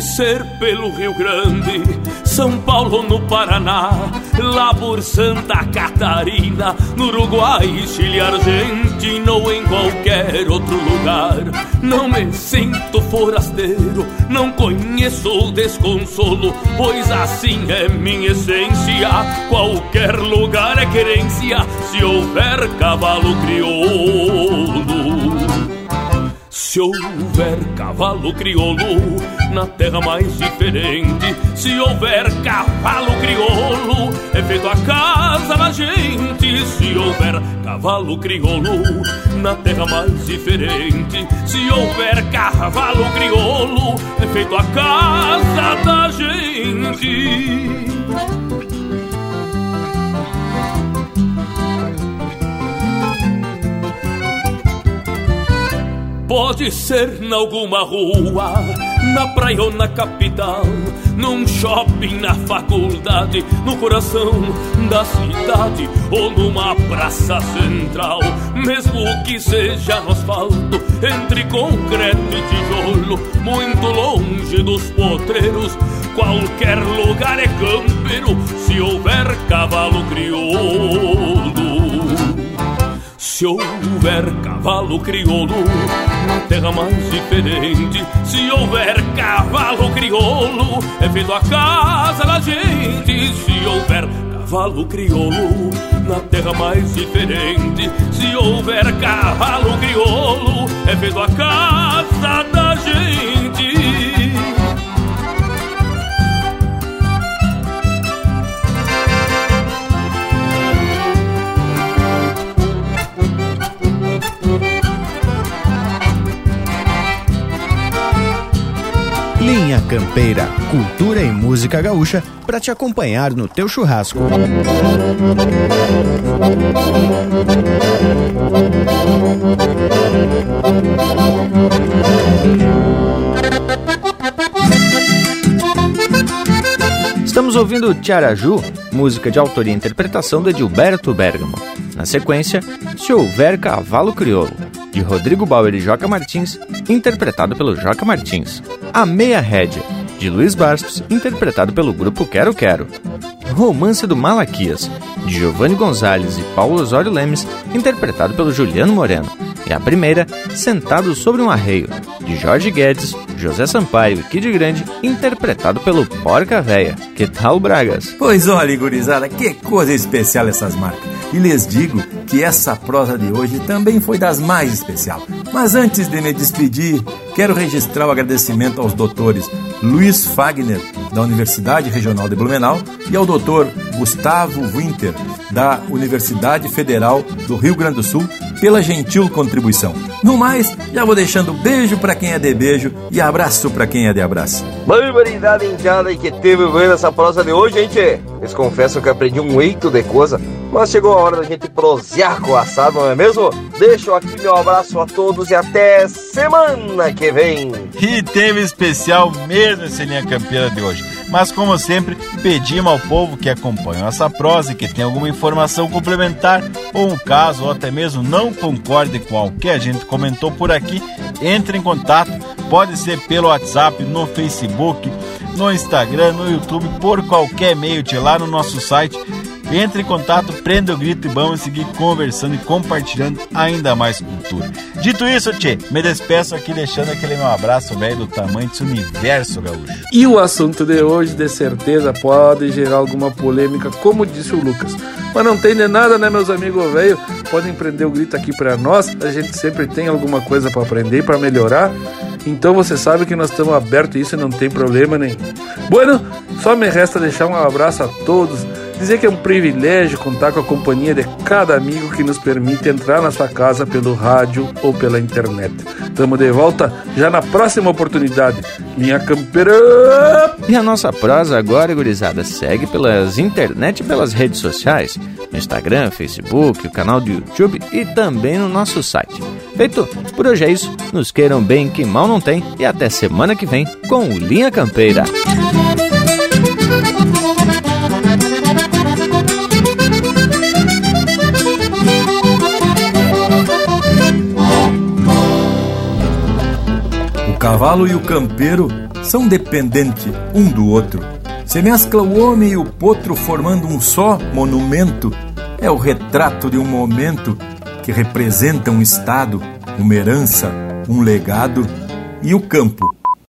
ser pelo Rio Grande, São Paulo no Paraná, lá por Santa Catarina, no Uruguai, Chile, Argentina ou em qualquer outro lugar. Não me sinto forasteiro, não conheço o desconsolo, pois assim é minha essência. Qualquer lugar é querência, se houver cavalo crioulo. Se houver cavalo crioulo na terra mais diferente, se houver cavalo crioulo, é feito a casa da gente. Se houver cavalo crioulo na terra mais diferente, se houver cavalo crioulo, é feito a casa da gente. Pode ser em alguma rua, na praia ou na capital, num shopping, na faculdade, no coração da cidade ou numa praça central. Mesmo que seja no asfalto, entre concreto e tijolo, muito longe dos potreiros, qualquer lugar é campeiro se houver cavalo crioulo. Se houver cavalo crioulo na terra mais diferente, se houver cavalo crioulo, é feito a casa da gente. Se houver cavalo crioulo na terra mais diferente, se houver cavalo crioulo, é feito a casa da gente. Linha Campeira, cultura e música gaúcha para te acompanhar no teu churrasco. Estamos ouvindo Tiaraju, música de autoria e interpretação de Gilberto Bergamo. Na sequência, Se Houver Cavalo Crioulo, de Rodrigo Bauer e Joca Martins, interpretado pelo Joca Martins. A Meia Rédia, de Luiz Bastos, interpretado pelo grupo Quero Quero. Romance do Malaquias, de Giovanni Gonzalez e Paulo Osório Lemes, interpretado pelo Juliano Moreno. E a primeira, Sentado sobre um Arreio, de Jorge Guedes, José Sampaio e Kid Grande, interpretado pelo Porca Véia. Que tal, Bragas? Pois olha, gurizada, que coisa especial essas marcas. E lhes digo que essa prosa de hoje também foi das mais especial. Mas antes de me despedir, quero registrar o agradecimento aos doutores Luiz Fagner, da Universidade Regional de Blumenau, e ao doutor Gustavo Winter, da Universidade Federal do Rio Grande do Sul, pela gentil contribuição. No mais, já vou deixando beijo para quem é de beijo e abraço para quem é de abraço. Barbaridade indiada que teve vendo essa prosa de hoje, gente. Eles confessam que aprendi um eito de coisa, mas chegou a hora da gente prosear com o assado, não é mesmo? Deixo aqui meu abraço a todos e até semana que vem. E teve especial mesmo esse linha campeira de hoje. Mas como sempre, pedimos ao povo que acompanha essa prosa e que tem alguma informação complementar ou um caso ou até mesmo não concorde com o que a gente comentou por aqui, entre em contato. Pode ser pelo WhatsApp, no Facebook, no Instagram, no YouTube, por qualquer meio, de lá no nosso site entre em contato, prenda o grito e vamos seguir conversando e compartilhando ainda mais cultura. Dito isso, Tchê, me despeço aqui deixando aquele meu abraço velho do tamanho desse universo gaúcho. E o assunto de hoje, de certeza, pode gerar alguma polêmica, como disse o Lucas. Mas não tem de nada, né, meus amigos velho? Podem prender o grito aqui para nós. A gente sempre tem alguma coisa para aprender, para melhorar. Então você sabe que nós estamos abertos a isso e não tem problema nenhum. Bueno, só me resta deixar um abraço a todos Dizer que é um privilégio contar com a companhia de cada amigo que nos permite entrar na sua casa pelo rádio ou pela internet. Tamo de volta já na próxima oportunidade. Linha Campeira! E a nossa prosa agora, gurizada, segue pelas internet e pelas redes sociais. No Instagram, Facebook, o canal do YouTube e também no nosso site. Feito? Por hoje é isso. Nos queiram bem que mal não tem e até semana que vem com o Linha Campeira. Cavalo e o campeiro são dependentes um do outro. Se mescla o homem e o potro formando um só monumento. É o retrato de um momento que representa um estado, uma herança, um legado e o campo